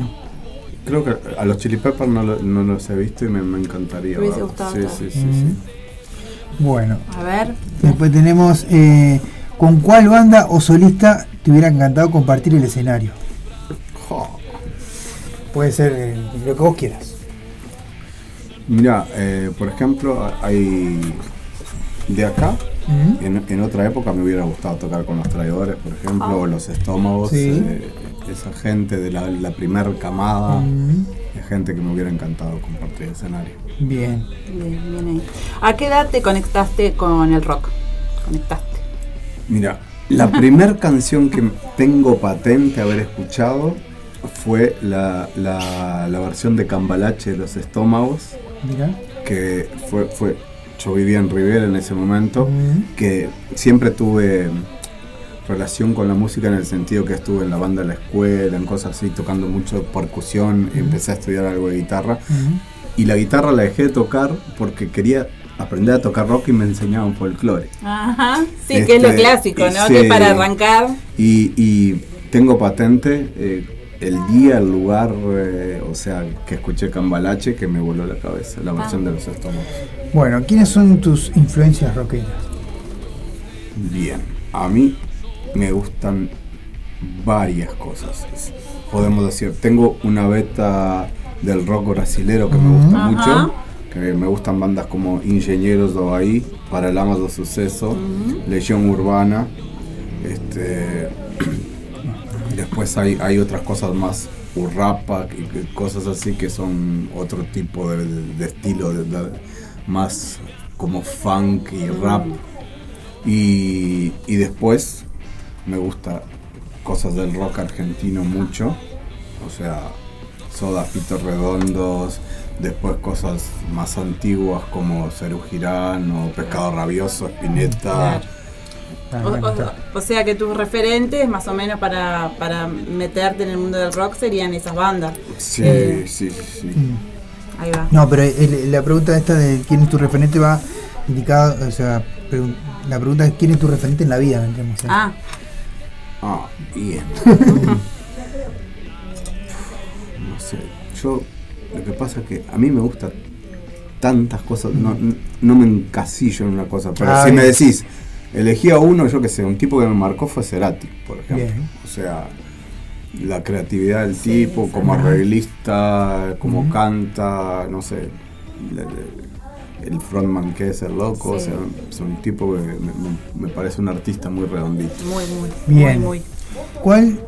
S16: Creo que a los Chili Peppers no, lo- no los he visto y me, me encantaría.
S10: ¿Te hubiese gustado
S16: Sí, sí, sí,
S8: Mm.
S16: sí.
S8: Bueno,
S10: A ver.
S8: después tenemos eh, ¿con cuál banda o solista te hubiera encantado compartir el escenario? Puede ser eh, lo que vos quieras.
S16: Mira, eh, por ejemplo, hay de acá, En, en otra época me hubiera gustado tocar con los traidores, por ejemplo, o los estómagos,
S8: Sí.
S16: eh, esa gente de la, la primer camada,
S8: Mm,
S16: de gente que me hubiera encantado compartir escenario.
S8: Bien.
S10: Bien, bien ahí. ¿A qué edad te conectaste con el rock? Conectaste.
S16: Mira, la primer (laughs) canción que tengo patente haber escuchado fue la, la, la versión de Cambalache de los estómagos,
S8: Mira.
S16: que fue, fue, yo vivía en Rivera en ese momento, que siempre tuve relación con la música en el sentido que estuve en la banda de la escuela, en cosas así, tocando mucho percusión, empecé a estudiar algo de guitarra. Y la guitarra la dejé de tocar porque quería aprender a tocar rock y me enseñaban folclore.
S10: Ajá. Sí, que es lo
S16: Este,
S10: clásico, ¿no?
S16: sí.
S10: Que para arrancar.
S16: Y, y tengo patente eh, el día, el lugar, eh, o sea, que escuché Cambalache que me voló la cabeza, la versión de los estómagos.
S8: Bueno, ¿quiénes son tus influencias rockeras?
S16: Bien, a mí me gustan varias cosas. Podemos decir, tengo una beta del rock brasilero que me gusta
S8: Ajá.
S16: mucho, que me gustan bandas como Ingenieros do Ahí, Para el Amas do Suceso, Legión Urbana, este, después hay, hay otras cosas más, Urrapa, y- cosas así que son otro tipo de, estilo, de- de- más como funk y rap. Y, y después me gusta cosas del rock argentino mucho. O sea, Soda, Pitos Redondos. Después cosas más antiguas como Cerú Girán o Pescado Rabioso, Spinetta.
S10: O, o- o sea que tus referentes, más o menos para, para meterte en el mundo del rock, serían esas bandas.
S16: Sí,
S10: Eh,
S16: sí, sí.
S10: ahí va.
S8: No, pero el- la pregunta esta de quién es tu referente va indicada, o sea, pregun- la pregunta es quién es tu referente en la vida, vendríamos a-
S10: Ah,
S16: Ah, bien. (laughs) no sé, yo lo que pasa es que a mí me gusta tantas cosas, no, no me encasillo en una cosa, pero
S8: Ah,
S16: si me decís, elegí a uno, yo que sé, un tipo que me marcó fue Cerati, por ejemplo.
S8: Bien.
S16: O sea, la creatividad del tipo, como arreglista, como canta, no sé, le- le- el frontman que es el loco, o sea, es un tipo que me, me- me parece un artista muy redondito.
S10: muy, muy.
S8: Bien.
S10: Muy, muy.
S8: ¿Cuál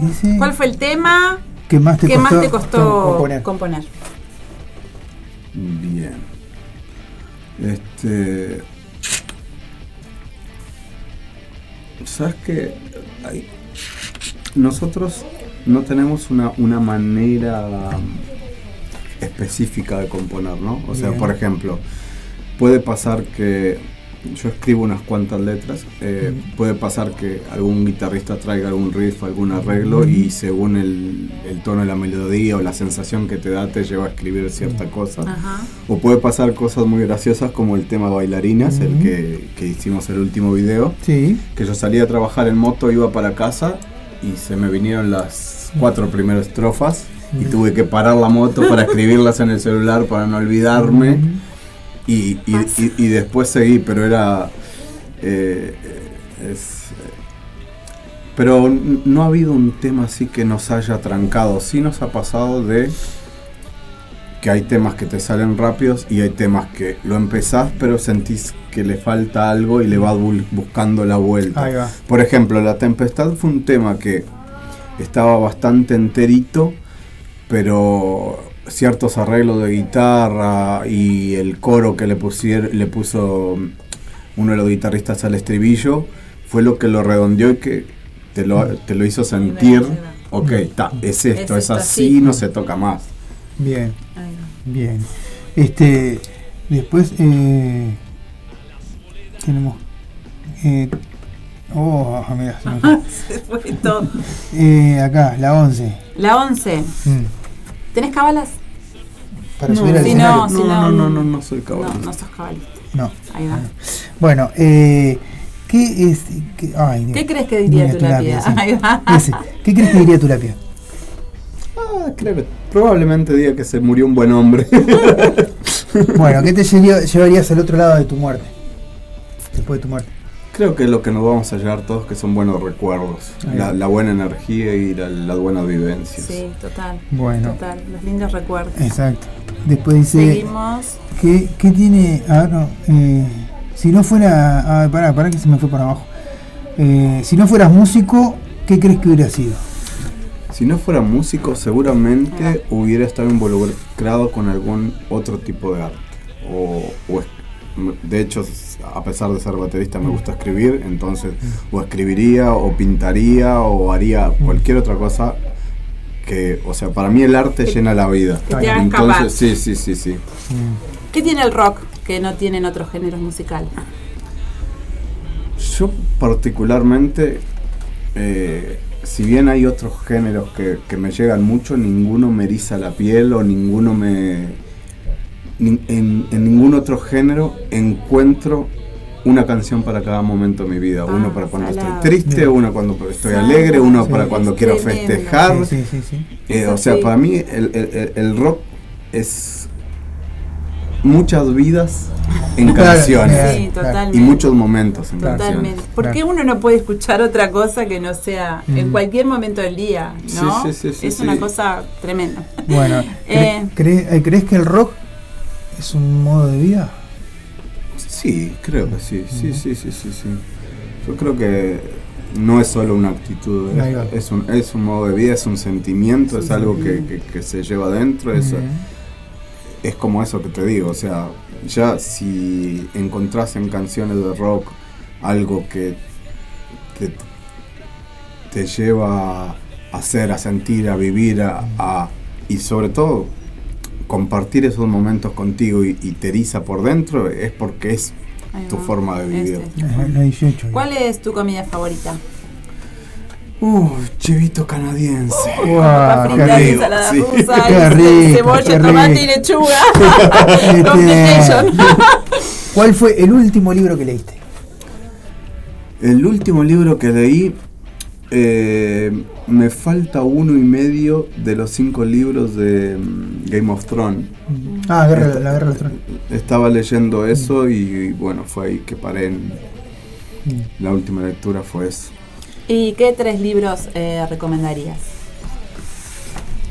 S8: dice
S10: ¿Cuál fue el tema
S8: que más te
S10: que
S8: costó,
S10: más te costó
S8: componer?
S10: componer?
S16: Bien. Este. ¿Sabes? Hay- Nosotros no tenemos una, una manera específica de componer, ¿no? O sea,
S8: Bien.
S16: por ejemplo, puede pasar que yo escribo unas cuantas letras, eh, puede pasar que algún guitarrista traiga algún riff, algún arreglo y según el, el tono de la melodía o la sensación que te da te lleva a escribir cierta cosa.
S10: Ajá.
S16: O puede pasar cosas muy graciosas como el tema bailarinas, el que, que hicimos el último video.
S8: Sí.
S16: Que yo salía a trabajar en moto, iba para casa y se me vinieron las cuatro primeras estrofas y tuve que parar la moto para escribirlas en el celular para no olvidarme. Y, y- y- y después seguí, pero era... eh, es, pero no ha habido un tema así que nos haya trancado. Sí nos ha pasado de que hay temas que te salen rápidos y hay temas que lo empezás pero sentís que le falta algo y le vas buscando la vuelta.
S8: Ahí va.
S16: Por ejemplo, La Tempestad fue un tema que estaba bastante enterito, pero ciertos arreglos de guitarra y el coro que le, pusier- le puso uno de los guitarristas al estribillo fue lo que lo redondeó y que te lo, te lo hizo sentir, ok, ta, es esto,
S10: Es
S16: así,
S10: sí.
S16: no se toca más.
S8: Bien. Bien. Este, después eh, tenemos Eh, oh, mira, se me fue. (laughs)
S10: Se fue todo.
S8: Eh, acá, la 11.
S10: La 11.
S8: Mm.
S10: ¿Tenés cabalas?
S8: Para subir al
S10: Si
S8: escenario.
S10: no, si
S16: No,
S10: no,
S16: no, no, no, no soy cabalista.
S10: No, no sos cabalista.
S8: No.
S10: Ahí va.
S8: Bueno, eh, ¿qué es? qué- ay.
S10: ¿Qué crees que diría tu lápida?
S8: sí.
S10: Ahí va.
S8: Ese. ¿Qué crees que diría tu lápida?
S16: Ah, creo que probablemente diga que se murió un buen hombre. (laughs)
S8: Bueno, ¿qué te llevaría- llevarías al otro lado de tu muerte? Después de tu muerte.
S16: Creo que lo que nos vamos a llevar todos que son buenos recuerdos, la, buena energía y la- las buenas vivencias.
S10: Sí, total.
S8: Bueno.
S10: Total. Los lindos recuerdos.
S8: Exacto. Después dice.
S10: Seguimos.
S8: ¿Qué, qué tiene.? A ver, no. eh, si no fuera. Ah, pará, pará que se me fue para abajo. Eh, si no fueras músico, ¿qué crees que hubiera sido?
S16: Si no fuera músico, seguramente hubiera estado involucrado con algún otro tipo de arte. O, o es- de hecho, a pesar de ser baterista, me gusta escribir, entonces o escribiría, o pintaría, o haría cualquier otra cosa que, o sea, para mí el arte llena la vida. Entonces, sí, sí, sí, sí.
S10: ¿Qué tiene el rock que no tienen otros géneros musicales?
S16: Yo particularmente, eh, si bien hay otros géneros que, que me llegan mucho, ninguno me eriza la piel o ninguno me... en, en ningún otro género encuentro una canción para cada momento de mi vida. uno para cuando
S10: salado.
S16: estoy triste, uno cuando estoy alegre, uno
S8: Sí.
S16: para cuando quiero festejar.
S8: Sí, sí, sí.
S16: Eh, o sea,
S10: sí.
S16: para mí el, el- rock es muchas vidas en canciones. Y muchos momentos en
S10: Totalmente.
S16: canciones.
S10: ¿Por qué uno no puede escuchar otra cosa que no sea en
S8: Mm.
S10: cualquier momento del día? ¿no?
S16: Sí, sí, sí, sí,
S10: es
S16: sí.
S10: una cosa tremenda.
S8: Bueno, (laughs)
S10: Eh.
S8: ¿cre- cre- eh, ¿crees que el rock es un modo de vida?
S16: Sí, creo que sí, sí, sí, sí, sí, sí. Yo creo que no es solo una actitud, es, es un, es un modo de vida, es un sentimiento, es algo que, que- que se lleva adentro, es, es como eso que te digo, o sea, ya si encontrás en canciones de rock algo que te, te lleva a hacer, a sentir, a vivir, a, a- y sobre todo compartir esos momentos contigo y, y te eriza por dentro, es porque es tu forma de vivir.
S10: Este.
S8: Ajá, La 18.
S10: ¿Cuál es tu comida favorita?
S16: Uh, chivito canadiense.
S10: Papa
S8: qué
S10: frita, ensalada
S16: sí.
S10: rusa,
S8: Qué rico,
S10: cebolla,
S8: qué
S10: tomate
S8: rico.
S10: y lechuga. (laughs)
S8: Este. ¿Cuál fue el último libro que leíste?
S16: El último libro que leí, eh, me falta uno y medio de los cinco libros de mm, Game of Thrones.
S8: Ah, guerra-
S16: Esta-
S8: la guerra de los tronos.
S16: Estaba leyendo eso y, bueno, fue ahí que paré en
S8: Mm.
S16: la última lectura fue eso.
S10: ¿Y qué tres libros eh, recomendarías?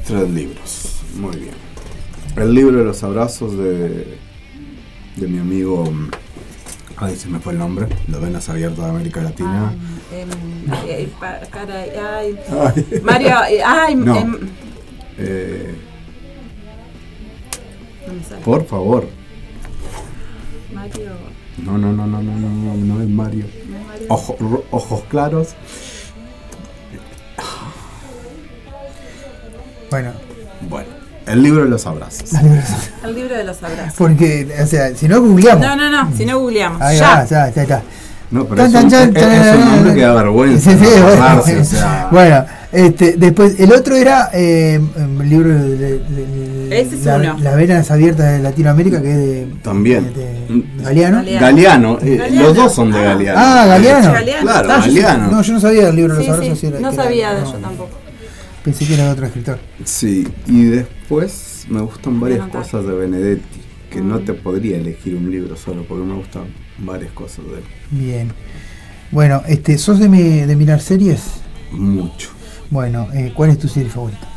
S16: Tres libros, muy bien. El libro de los abrazos de, de mi amigo, mm, ay se me fue el nombre, Las venas abiertas de América Latina.
S10: Caray, ay.
S16: Ay.
S10: Mario, eh, ay,
S16: No.
S10: em,
S16: Eh,
S10: no
S16: por favor.
S10: Mario.
S16: No, no, no, no, no, no, no, no es Mario.
S10: ¿no es Mario?
S16: Ojo- ro- ojos claros.
S8: Bueno,
S16: Bueno, el libro de los abrazos.
S10: El libro de los abrazos.
S8: porque, o sea, si no googleamos.
S10: No, no, no, si no googleamos.
S8: Ahí
S10: ya.
S8: va, ya, ya está.
S16: No, pero
S8: Tan,
S16: es
S8: tan,
S16: un,
S8: tan,
S16: es- es un
S8: tan,
S16: nombre que da vergüenza.
S8: Sí, sí,
S16: ¿no?
S8: bueno.
S16: acordarse, o sea,
S8: Bueno, este, después, el otro era eh, el libro de, de- de-
S10: Ese es
S8: la-
S10: uno.
S8: Las venas abiertas de Latinoamérica, que es de
S16: También.
S8: Galeano.
S16: Galeano, eh,
S10: Galeano.
S16: los dos son de Galeano.
S8: Ah, Galeano.
S10: Galeano.
S16: Claro,
S8: Ah, yo-
S16: Galeano.
S8: no, yo no sabía del libro de
S10: Sí,
S8: los abrazos.
S10: sí,
S8: era-
S10: no
S8: era-
S10: sabía de
S8: no,
S10: yo tampoco.
S8: Pensé que era de otro escritor.
S16: Sí, y después me gustan varias cosas de Benedetti, que no te podría elegir un libro solo, porque me gustan varias cosas de él.
S8: Bien. Bueno, este, ¿sos de, mi- de mirar series?
S16: Mucho.
S8: Bueno, eh, ¿cuál es tu serie favorita?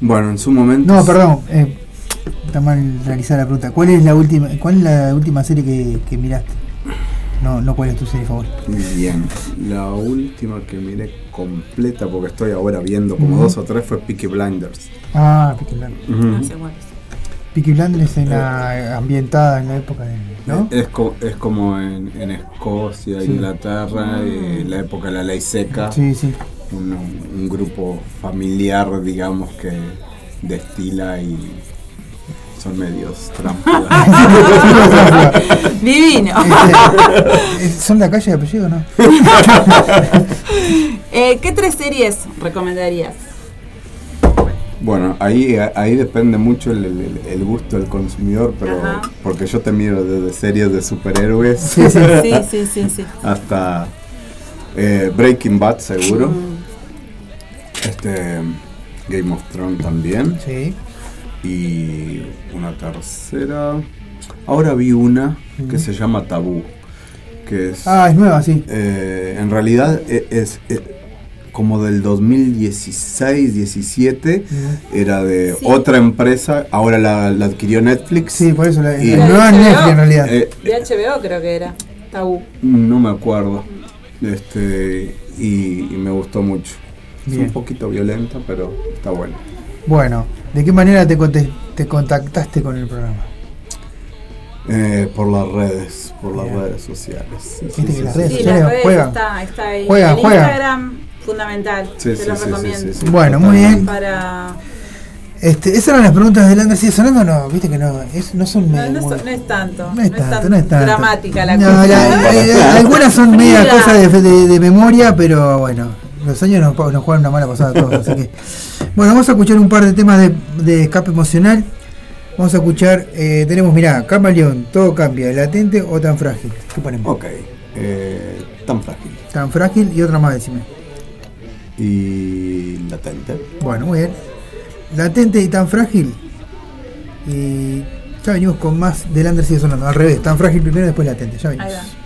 S16: Bueno, en su momento.
S8: No, perdón, eh, está mal realizada la pregunta. ¿Cuál es la última, cuál es la última serie que, que miraste? No, no cuál es tu serie favorita.
S16: Bien, la última que miré completa, porque estoy ahora viendo como dos o tres, fue Peaky Blinders.
S8: Ah, Peaky Blinders.
S16: Ujú.
S10: No sé cuál es.
S8: Peaky Blinders en la, ambientada en la época de, ¿no?
S16: Es, co- es como en, en Escocia,
S8: Sí.
S16: Inglaterra, eh, la época de la ley seca.
S8: Sí, sí.
S16: Un, un grupo familiar, digamos, que destila y son medios trampas. (laughs) (laughs)
S10: Divino.
S17: Eh, ¿Son la calle de apellido no? (laughs)
S10: Eh, ¿Qué tres series recomendarías?
S16: Bueno, ahí, ahí depende mucho el, el- el gusto del consumidor, pero
S10: Ajá.
S16: porque yo te miro desde series de superhéroes
S10: Sí, sí, sí, (laughs) sí, sí, sí.
S16: hasta eh, Breaking Bad seguro.
S10: Mm.
S16: Este Game of Thrones también.
S17: Sí.
S16: Y una tercera. Ahora vi una que
S17: Mm.
S16: se llama Tabú. Que es.
S17: Ah, es nueva, sí.
S16: eh, en realidad e- es, es como del 2016, 17. Era de
S10: Sí.
S16: otra empresa. Ahora la, la adquirió Netflix.
S17: Sí, por eso la,
S16: Y-
S17: la nueva
S10: HBO.
S17: Netflix en realidad.
S16: Eh,
S10: De HBO creo que era. Tabú.
S16: no me acuerdo. Este, y, y me gustó mucho. Es
S17: Bien.
S16: un poquito violenta, pero está bueno.
S17: Bueno, ¿de qué manera te, te contactaste con el programa?
S16: Eh, por las redes, por las redes sociales. Sí, sí,
S17: las redes sociales
S10: las redes
S17: juegan.
S10: está, está ahí.
S17: Juegan,
S10: el
S17: juegan.
S10: Instagram, fundamental.
S16: Sí,
S10: te
S16: sí,
S10: lo
S16: sí,
S10: recomiendo.
S16: sí, sí, sí.
S17: Bueno, muy bien.
S10: Para...
S17: Este, esas eran las preguntas de Lander. ¿Sigue sonando o no? Viste que no, es, no son
S10: No,
S17: medio
S10: no,
S17: muy-
S10: es, no es tanto.
S17: No es tanto, no es tanto.
S10: dramática la
S17: No,
S10: cosa.
S17: la- (laughs) la- la- algunas son media cosas de, de- de memoria, pero bueno, los años nos, nos juegan una mala pasada a todos. así que. Bueno, vamos a escuchar un par de temas de, de escape emocional. Vamos a escuchar, eh, tenemos, mirá, Camaleón, todo cambia, latente o tan frágil. ¿Qué ponemos?
S16: Ok, eh, tan frágil.
S17: Tan frágil y otra más, decime.
S16: Y latente.
S17: Bueno, muy bien. Latente y tan frágil. Y ya venimos con más del Under sigue sonando. Al revés, tan frágil primero, después latente. Ya venimos.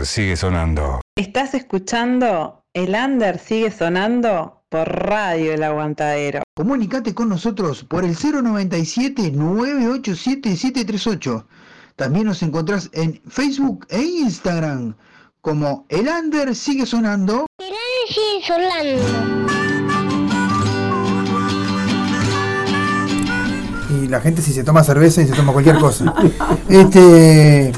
S3: Under sigue sonando.
S12: Estás escuchando El Under sigue sonando por Radio El Aguantadero.
S8: Comunicate con nosotros por el 097-987-738. También nos encontrás en Facebook e Instagram como El Under sigue sonando.
S1: sigue sonando.
S8: Y la gente si se toma cerveza y se toma cualquier cosa. (laughs) este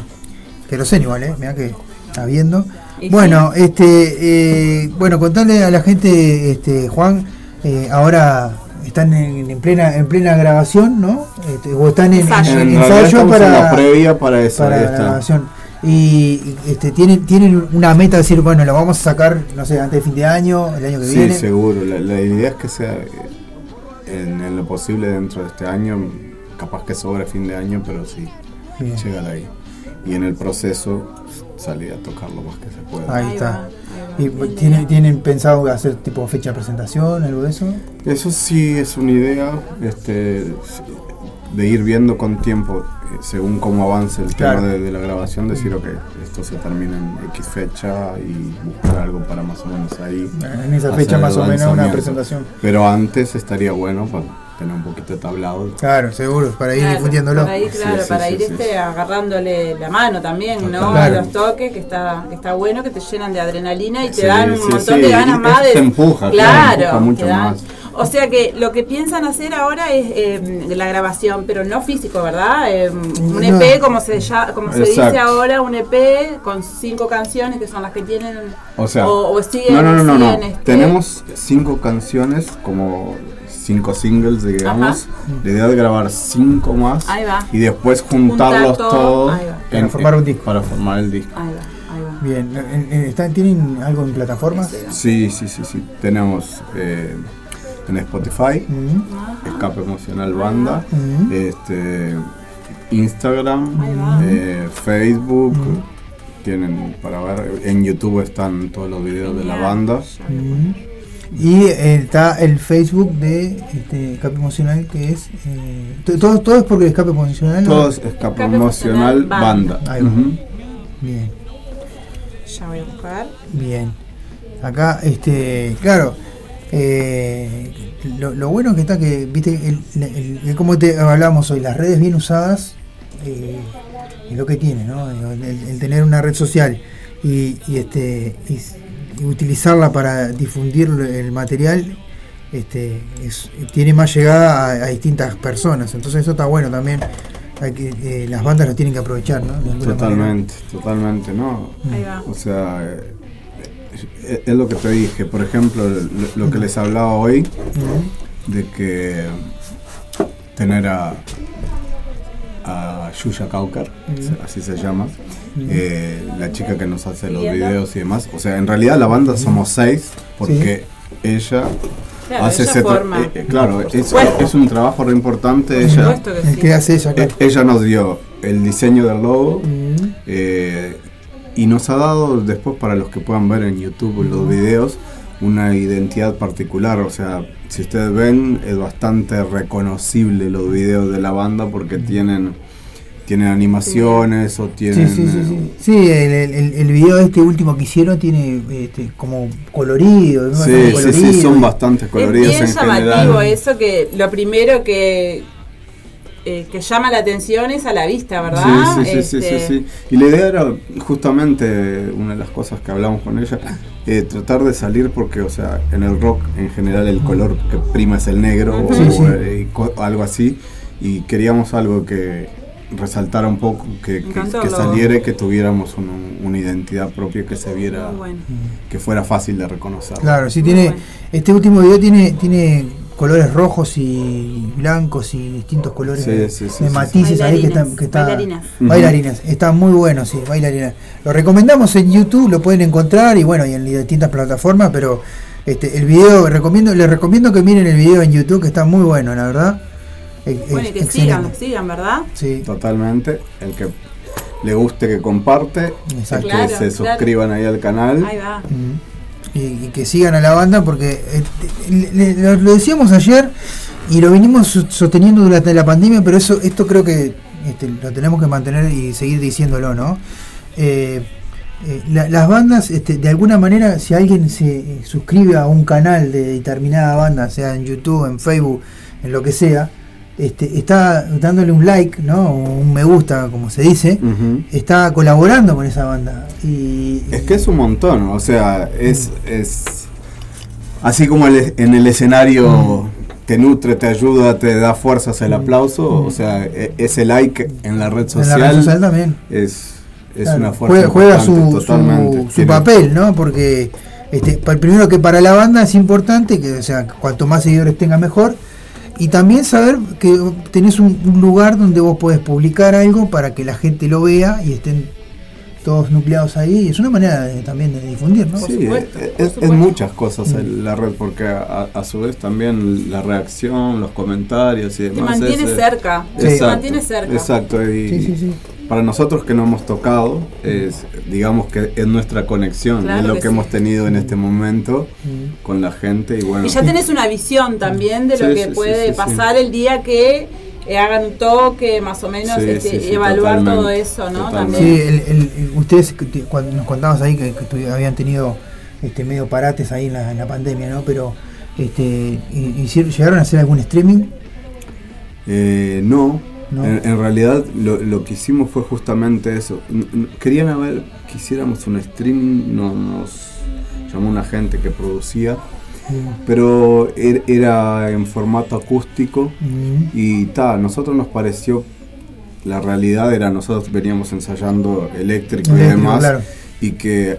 S8: queroseno igual, eh, mira que está viendo. Bueno, este, eh, bueno, contarle a la gente, este, Juan, eh, ahora están en, en plena en plena grabación, ¿no? Este, o están en, en-
S16: En
S8: en
S16: realidad
S8: ensayo
S16: estamos en
S8: para
S16: la previa para
S8: para la
S16: está.
S8: grabación. Y este, tienen tienen una meta de decir, bueno, lo vamos a sacar, no sé, antes de fin de año, el año que
S16: Sí,
S8: viene.
S16: seguro. La, la idea es que sea eh, en, en lo posible dentro de este año, capaz que sobre fin de año, pero sí,
S8: Bien.
S16: llegar ahí. Y en el proceso salir a tocar lo más que se pueda.
S8: Ahí está. ¿Y tienen, tienen pensado hacer tipo fecha de presentación, algo de eso?
S16: Eso sí es una idea este, de ir viendo con tiempo, eh, según cómo avance el
S8: Claro.
S16: tema de, de la grabación, decir, ok, esto se termina en X fecha y buscar algo para más o menos ahí.
S8: En esa fecha más o menos una presentación.
S16: Pero antes estaría bueno para tener un poquito de tablado.
S8: Claro, seguro, para ir
S10: Claro,
S8: difundiéndolo.
S10: Para ir, claro,
S16: Sí, sí,
S10: para
S16: sí,
S10: ir
S16: sí,
S10: este, agarrándole la mano también, ¿no?
S16: Claro.
S10: Los toques, que está, que está bueno, que te llenan de adrenalina y te
S16: Sí,
S10: dan un montón
S16: sí,
S10: de ganas
S16: y
S10: más de.
S16: te empuja, claro, empuja mucho más.
S10: O sea que lo que piensan hacer ahora es eh, la grabación, pero no físico, ¿verdad? Eh, un
S16: No.
S10: EP, como se, ya, como se dice ahora, un EP con cinco canciones que son las que tienen.
S16: O sea,
S10: o, o siguen,
S16: no, no, no, no, no.
S10: siguen, este,
S16: Tenemos cinco canciones, como cinco singles, digamos. La idea de grabar cinco más
S10: Ahí va.
S16: y después juntarlos
S10: Juntar todo,
S16: todos
S10: ahí va.
S8: Para formar un disco.
S16: Para formar el disco.
S10: Ahí va, ahí va.
S8: Bien, ¿en- en- están- ¿tienen algo en plataformas?
S16: Sí, sí, sí, sí. Tenemos eh, en Spotify. Escape Emocional Banda, este, Instagram, eh, Facebook. Tienen para ver. En YouTube están todos los videos de la banda.
S8: Y eh, está el Facebook de este, Escape Emocional, que es. eh, to- todo, todo es porque Escape Emocional.
S16: Todo es Escape Emocional Banda.
S8: Ahí va.
S16: Ujú.
S8: Bien,
S10: Ya voy a buscar.
S8: bien. Acá, este, claro. eh, lo, lo bueno que está que, viste, el, el- el- como te hablábamos hoy, las redes bien usadas eh, es lo que tiene, ¿no? El, el- el tener una red social y, y, este y, y utilizarla para difundir el material este es, tiene más llegada a, a distintas personas entonces eso está bueno también hay que, eh, las bandas lo tienen que aprovechar ¿no?
S16: Totalmente, totalmente, ¿no?
S10: Ahí va.
S16: O sea, eh, es, es lo que te dije, por ejemplo, lo, lo que les hablaba hoy, de que tener a, a Yuya Kaukar,
S8: Ujú.
S16: así se llama. Eh, la chica que nos hace los videos y demás. O sea, en realidad la banda somos seis, porque ella
S10: Claro,
S16: hace ese
S10: forma.
S16: eh, eh, claro, es, es un trabajo re importante.
S10: Por
S16: Ella,
S10: que
S8: sí. que hace ella, claro.
S16: eh, ella nos dio el diseño del logo. Eh, y nos ha dado después para los que puedan ver en YouTube los videos una identidad particular, o sea, si ustedes ven es bastante reconocible los videos de la banda porque tienen tienen animaciones o tienen
S8: sí, sí,
S16: eh,
S8: sí. Sí, el, el, el- video este último que hicieron tiene este, como colorido. ¿no?
S16: Sí,
S8: Como
S16: sí, son bastante coloridos
S10: es bien
S16: en
S10: llamativo
S16: general.
S10: eso que lo primero que eh, que llama la atención es a la vista, ¿verdad?
S16: Sí, sí, sí, sí,
S10: Este,
S16: sí, sí. Y la idea era justamente una de las cosas que hablamos con ella, eh, tratar de salir porque, o sea, en el rock en general el color que prima es el negro o,
S8: Sí,
S16: eh, algo así. Y queríamos algo que resaltara un poco, que, saliera y que tuviéramos un- una identidad propia que se viera,
S10: bueno.
S16: que fuera fácil de reconocer.
S8: Claro, sí tiene. Este último video tiene, tiene colores rojos y blancos y distintos colores
S16: Sí,
S8: de,
S16: sí, sí,
S8: de
S16: sí,
S8: matices
S10: sí.
S8: ahí que
S10: Bailarinas,
S8: está, que está-
S10: bailarinas.
S8: bailarinas. Está muy bueno, sí, bailarinas. Lo recomendamos en YouTube, lo pueden encontrar y bueno, y en distintas plataformas, pero este el video recomiendo, les recomiendo que miren el video en YouTube que está muy bueno, la verdad.
S10: Bueno, y que
S8: excelente.
S10: sigan, sigan, ¿verdad?
S8: Sí.
S16: Totalmente. El que le guste que comparte,
S8: Exacto.
S16: que
S10: Claro,
S16: se
S10: claro.
S16: suscriban ahí al canal.
S10: Ahí va.
S8: Mm. y, y que sigan a la banda porque eh, le- le- lo, decíamos ayer y lo venimos so- sosteniendo durante la pandemia, pero eso esto creo que este, lo tenemos que mantener y seguir diciéndolo, ¿no? Eh, eh, la- las bandas, este, de alguna manera, si alguien se eh, suscribe a un canal de determinada banda, sea en YouTube, en Facebook, en lo que sea, este, está dándole un like, ¿no? Un me gusta, como se dice,
S16: Ujú.
S8: está colaborando con esa banda. Y,
S16: Es que es un montón, o sea, es, es así como el- en el escenario te nutre, te ayuda, te da fuerzas el aplauso, o sea, e- ese like en la red
S8: En la
S16: social,
S8: red social también.
S16: es, es
S8: Claro,
S16: una fuerza
S8: juega, juega su, su- papel, ¿no? Porque este, primero que para la banda es importante que, o sea, cuanto más seguidores tenga mejor. Y también saber que tenés un, lugar donde vos podés publicar algo para que la gente lo vea y estén todos nucleados ahí. Es una manera de- también de difundir, ¿no?
S16: Sí, es, es- es muchas cosas en la red, porque a, a su vez también la reacción, los comentarios y
S10: Te
S16: demás.
S10: mantiene
S16: es, eh,
S10: cerca. Te
S16: Exacto,
S10: mantiene cerca.
S16: Exacto, y
S8: Sí, sí, sí.
S16: para nosotros que no hemos tocado, es, digamos que es nuestra conexión,
S10: Claro
S16: es lo
S10: que
S16: que,
S10: sí.
S16: hemos tenido en este momento con la gente y bueno.
S10: Y ya tenés una visión también de lo
S16: Sí,
S10: que
S16: sí, sí,
S10: puede
S16: sí, sí.
S10: pasar el día que eh, hagan un toque, más o menos,
S16: Sí,
S10: este,
S16: sí, sí,
S10: evaluar
S16: totalmente,
S10: todo eso, ¿no?
S16: totalmente.
S8: Sí,
S10: También.
S8: el, el- el- ustedes cuando nos contabas ahí que, habían tenido este medio parates ahí en la, en la pandemia, ¿no? Pero este hi- hicieron- llegaron a hacer algún streaming.
S16: Eh, no,
S8: No.
S16: En, en realidad lo, lo que hicimos fue justamente eso. Querían que hiciéramos un streaming, no- nos llamó una gente que producía, pero er- era en formato acústico
S8: Mm.
S16: y ta, a nosotros nos pareció, la realidad era nosotros veníamos ensayando eléctrico, y demás,
S8: claro.
S16: y que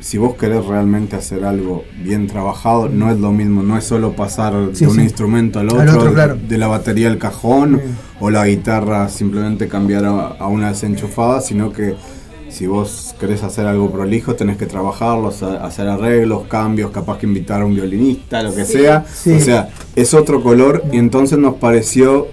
S16: si vos querés realmente hacer algo bien trabajado, no es lo mismo, no es solo pasar
S8: Sí,
S16: de un
S8: sí.
S16: instrumento al
S8: Al
S16: otro, de-
S8: claro.
S16: de la batería al cajón o la guitarra simplemente cambiar a, a una desenchufada, sino que si vos querés hacer algo prolijo tenés que trabajarlo, hacer arreglos, cambios, capaz que invitar a un violinista, lo que
S8: Sí.
S16: sea.
S8: Sí.
S16: O sea, es otro color y entonces nos pareció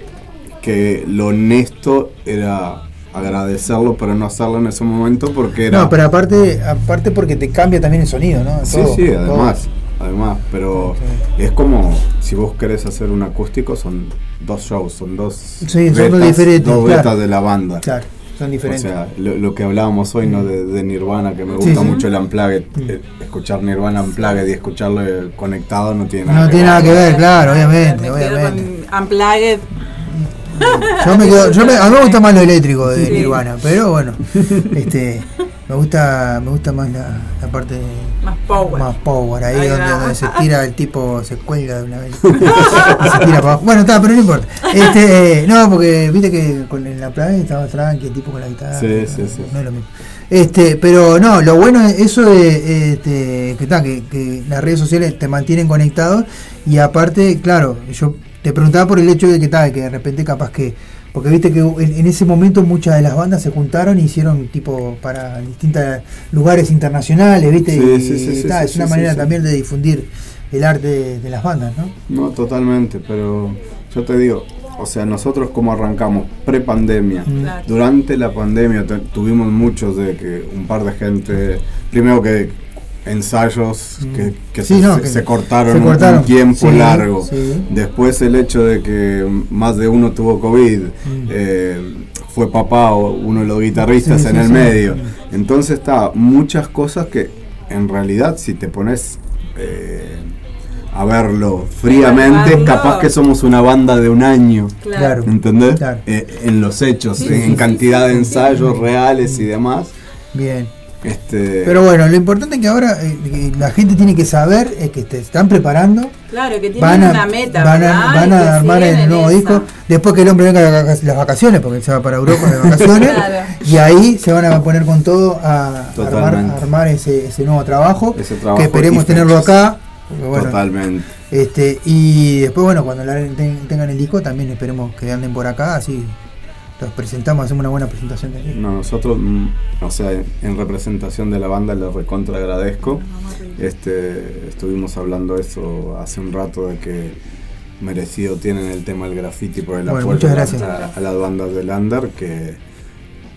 S16: que lo honesto era agradecerlo, pero no hacerlo en ese momento porque era...
S8: No, pero aparte, aparte porque te cambia también el sonido, ¿no?
S16: Sí,
S8: Todo,
S16: sí, además, además, pero es como si vos querés hacer un acústico, son dos shows, son dos
S8: Sí, son dos diferentes,
S16: dos
S8: claro.
S16: de la banda.
S8: Claro, son diferentes.
S16: O sea, lo, lo que hablábamos hoy, ¿no? De, de Nirvana, que me gusta
S8: sí.
S16: mucho el Unplugged. eh, escuchar Nirvana Unplugged y escucharlo eh, conectado no tiene nada
S8: No
S16: que
S8: tiene
S16: ver.
S8: nada que ver, claro, obviamente, obviamente.
S10: Unplugged.
S8: Yo me quedo, yo me- a mí me gusta más lo eléctrico de
S10: Sí.
S8: Nirvana, pero bueno, este, me gusta, me gusta más la, la parte
S10: Más power.
S8: más power, ahí
S10: Ahí
S8: donde, se (laughs) tira el tipo, se cuelga de una vez. (laughs) se tira para abajo. Bueno, está, pero no importa. Este, eh, no, porque viste que con en la playa estaba tranqui, el tipo con la guitarra.
S16: Sí,
S8: no,
S16: sí, sí.
S8: no es lo mismo. Este, pero no, lo bueno es eso de este, que, está, que, que las redes sociales te mantienen conectado y aparte, claro, yo te preguntaba por el hecho de que tal, que de repente capaz que, porque viste que en, en ese momento muchas de las bandas se juntaron y hicieron tipo para distintos lugares internacionales, viste,
S16: Sí,
S8: y,
S16: sí, sí, sí,
S8: ta,
S16: sí,
S8: es una
S16: sí,
S8: manera
S16: sí, sí.
S8: también de difundir el arte de, de las bandas, ¿no?
S16: No, totalmente, pero yo te digo, o sea, nosotros como arrancamos pre-pandemia,
S8: Mm. Claro.
S16: durante la pandemia tu- tuvimos muchos de que un par de gente, primero que ensayos que, que
S8: Mm. Sí,
S16: se,
S8: no,
S16: se-
S8: que
S16: se cortaron,
S8: se
S16: un-
S8: cortaron.
S16: un tiempo
S8: Sí,
S16: largo.
S8: sí.
S16: Después el hecho de que más de uno tuvo COVID,
S8: Mm.
S16: eh, fue papá o uno de los guitarristas
S8: Sí,
S16: en
S8: sí,
S16: el
S8: sí.
S16: medio. Entonces está muchas cosas que en realidad si te pones eh, a verlo fríamente, capaz que somos una banda de un año.
S8: Claro.
S16: ¿Entendés?
S8: Claro.
S16: Eh, en los hechos,
S8: Sí,
S16: en, cantidad
S8: sí,
S16: de
S8: sí,
S16: ensayos reales y demás.
S8: Bien.
S16: Este,
S8: Pero bueno, lo importante es que ahora eh, que la gente tiene que saber es que te están preparando
S10: Claro, que tienen
S8: van a,
S10: una meta.
S8: van a, van armar el nuevo
S10: esa.
S8: disco después que el hombre venga las vacaciones porque él se va para Europa de vacaciones (laughs)
S10: Claro.
S8: y ahí se van a poner con todo a armar,
S16: Totalmente.
S8: a armar ese, ese nuevo trabajo,
S16: Ese trabajo
S8: que esperemos tenerlo acá bueno,
S16: Totalmente.
S8: este y después bueno cuando la, ten- tengan el disco también esperemos que anden por acá así los presentamos hacemos una buena presentación también.
S16: No, nosotros, mm, o sea, en- en representación de la banda les recontra agradezco. Este, estuvimos hablando eso hace un rato de que merecido tienen el tema del graffiti por el
S8: Bueno,
S16: apoyo
S8: muchas
S16: a,
S8: gracias.
S16: a- a las bandas del under que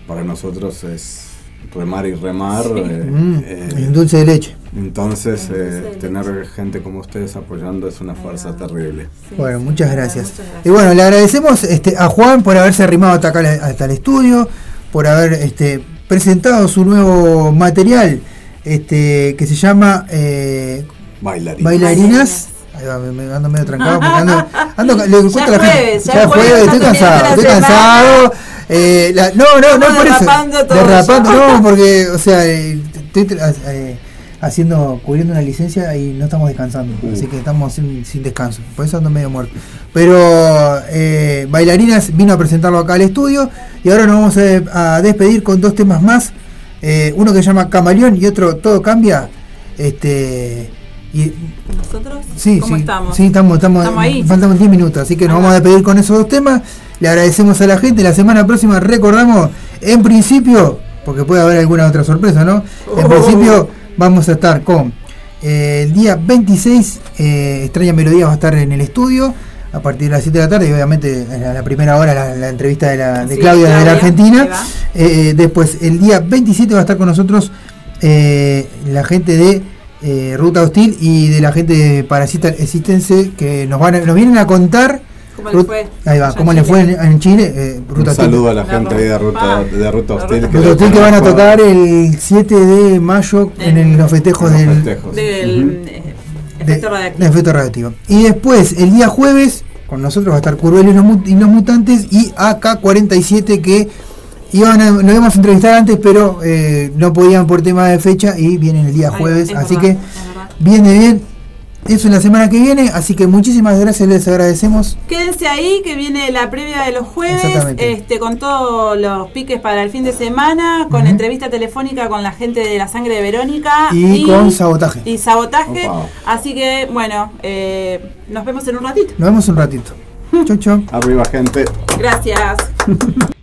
S16: para nosotros es remar y remar.
S8: Sí.
S16: eh,
S8: Mm,
S16: eh,
S8: y un dulce de leche.
S16: Entonces, eh, tener gente como ustedes apoyando es una fuerza terrible.
S8: Bueno, muchas gracias. Y bueno, le agradecemos este, a Juan por haberse arrimado hasta acá hasta el estudio, por haber este, presentado su nuevo material este, que se llama eh,
S16: Bailarinas.
S8: Bailarinas. Ahí va, me, me ando medio trancado porque ando, ando le cuento a la
S10: jueves,
S8: gente.
S10: ya
S8: Ya es
S10: jueves,
S8: jueves, estoy cansado, estoy cansado. Eh, la- no, no, no por eso.
S10: derrapando todo
S8: Derrapando, no, porque, o sea, eh, estoy eh, haciendo, cubriendo una licencia y no estamos descansando, así que estamos sin, sin descanso, por eso ando medio muerto. Pero eh, Bailarinas vino a presentarlo acá al estudio y ahora nos vamos a, a despedir con dos temas más, eh, uno que se llama Camaleón y otro Todo Cambia. Este, y
S10: ¿Nosotros?
S8: Sí,
S10: ¿Cómo
S8: sí,
S10: estamos?
S8: sí, estamos, estamos,
S10: Estamos ahí.
S8: faltan 10 minutos, así que nos vamos a despedir con esos dos temas. Le agradecemos a la gente. La semana próxima recordamos, en principio, porque puede haber alguna otra sorpresa, ¿no? En
S10: Oh.
S8: principio vamos a estar con eh, el día 26, eh, Extraña Melodía va a estar en el estudio a partir de las 7 de la tarde y obviamente en la, primera hora la, la entrevista de, la, de
S10: Sí,
S8: Claudia, de la
S10: Claudia,
S8: Argentina. Eh, después, el día 27 va a estar con nosotros eh, la gente de eh, Ruta Hostil y de la gente de Parasita Existence que nos van a- nos vienen a contar
S10: ¿Cómo le fue?
S8: ahí va, cómo
S10: en
S8: le
S10: Chile?
S8: fue en, en Chile eh,
S16: Un
S8: Ruta Hostil.
S16: saludo a la gente ahí de Ruta, de Ruta Hostil.
S8: Ruta Hostil que van a tocar el 7 de mayo en el- los festejos del,
S16: festejos.
S10: Del eh, efecto radioactivo.
S8: de efecto radioactivo. Y después, el día jueves, con nosotros va a estar Curvel y los, Mut- y los Mutantes y AK-47 que iban a, lo íbamos a entrevistar antes, pero eh, no podían por tema de fecha y vienen el día jueves.
S10: es
S8: Así
S10: verdad,
S8: que viene bien. Eso en la semana que viene, así que muchísimas gracias, les agradecemos.
S10: Quédense ahí que viene la previa de los jueves,
S8: Exactamente.
S10: este, con todos los piques para el fin de semana, con entrevista telefónica con la gente de la sangre de Verónica
S8: Y con sabotaje.
S10: Y sabotaje.
S8: Opa.
S10: Así que bueno, eh, nos vemos en un ratito.
S8: Nos vemos un ratito. (laughs) Chau, chau.
S16: Arriba, gente.
S10: Gracias. (laughs)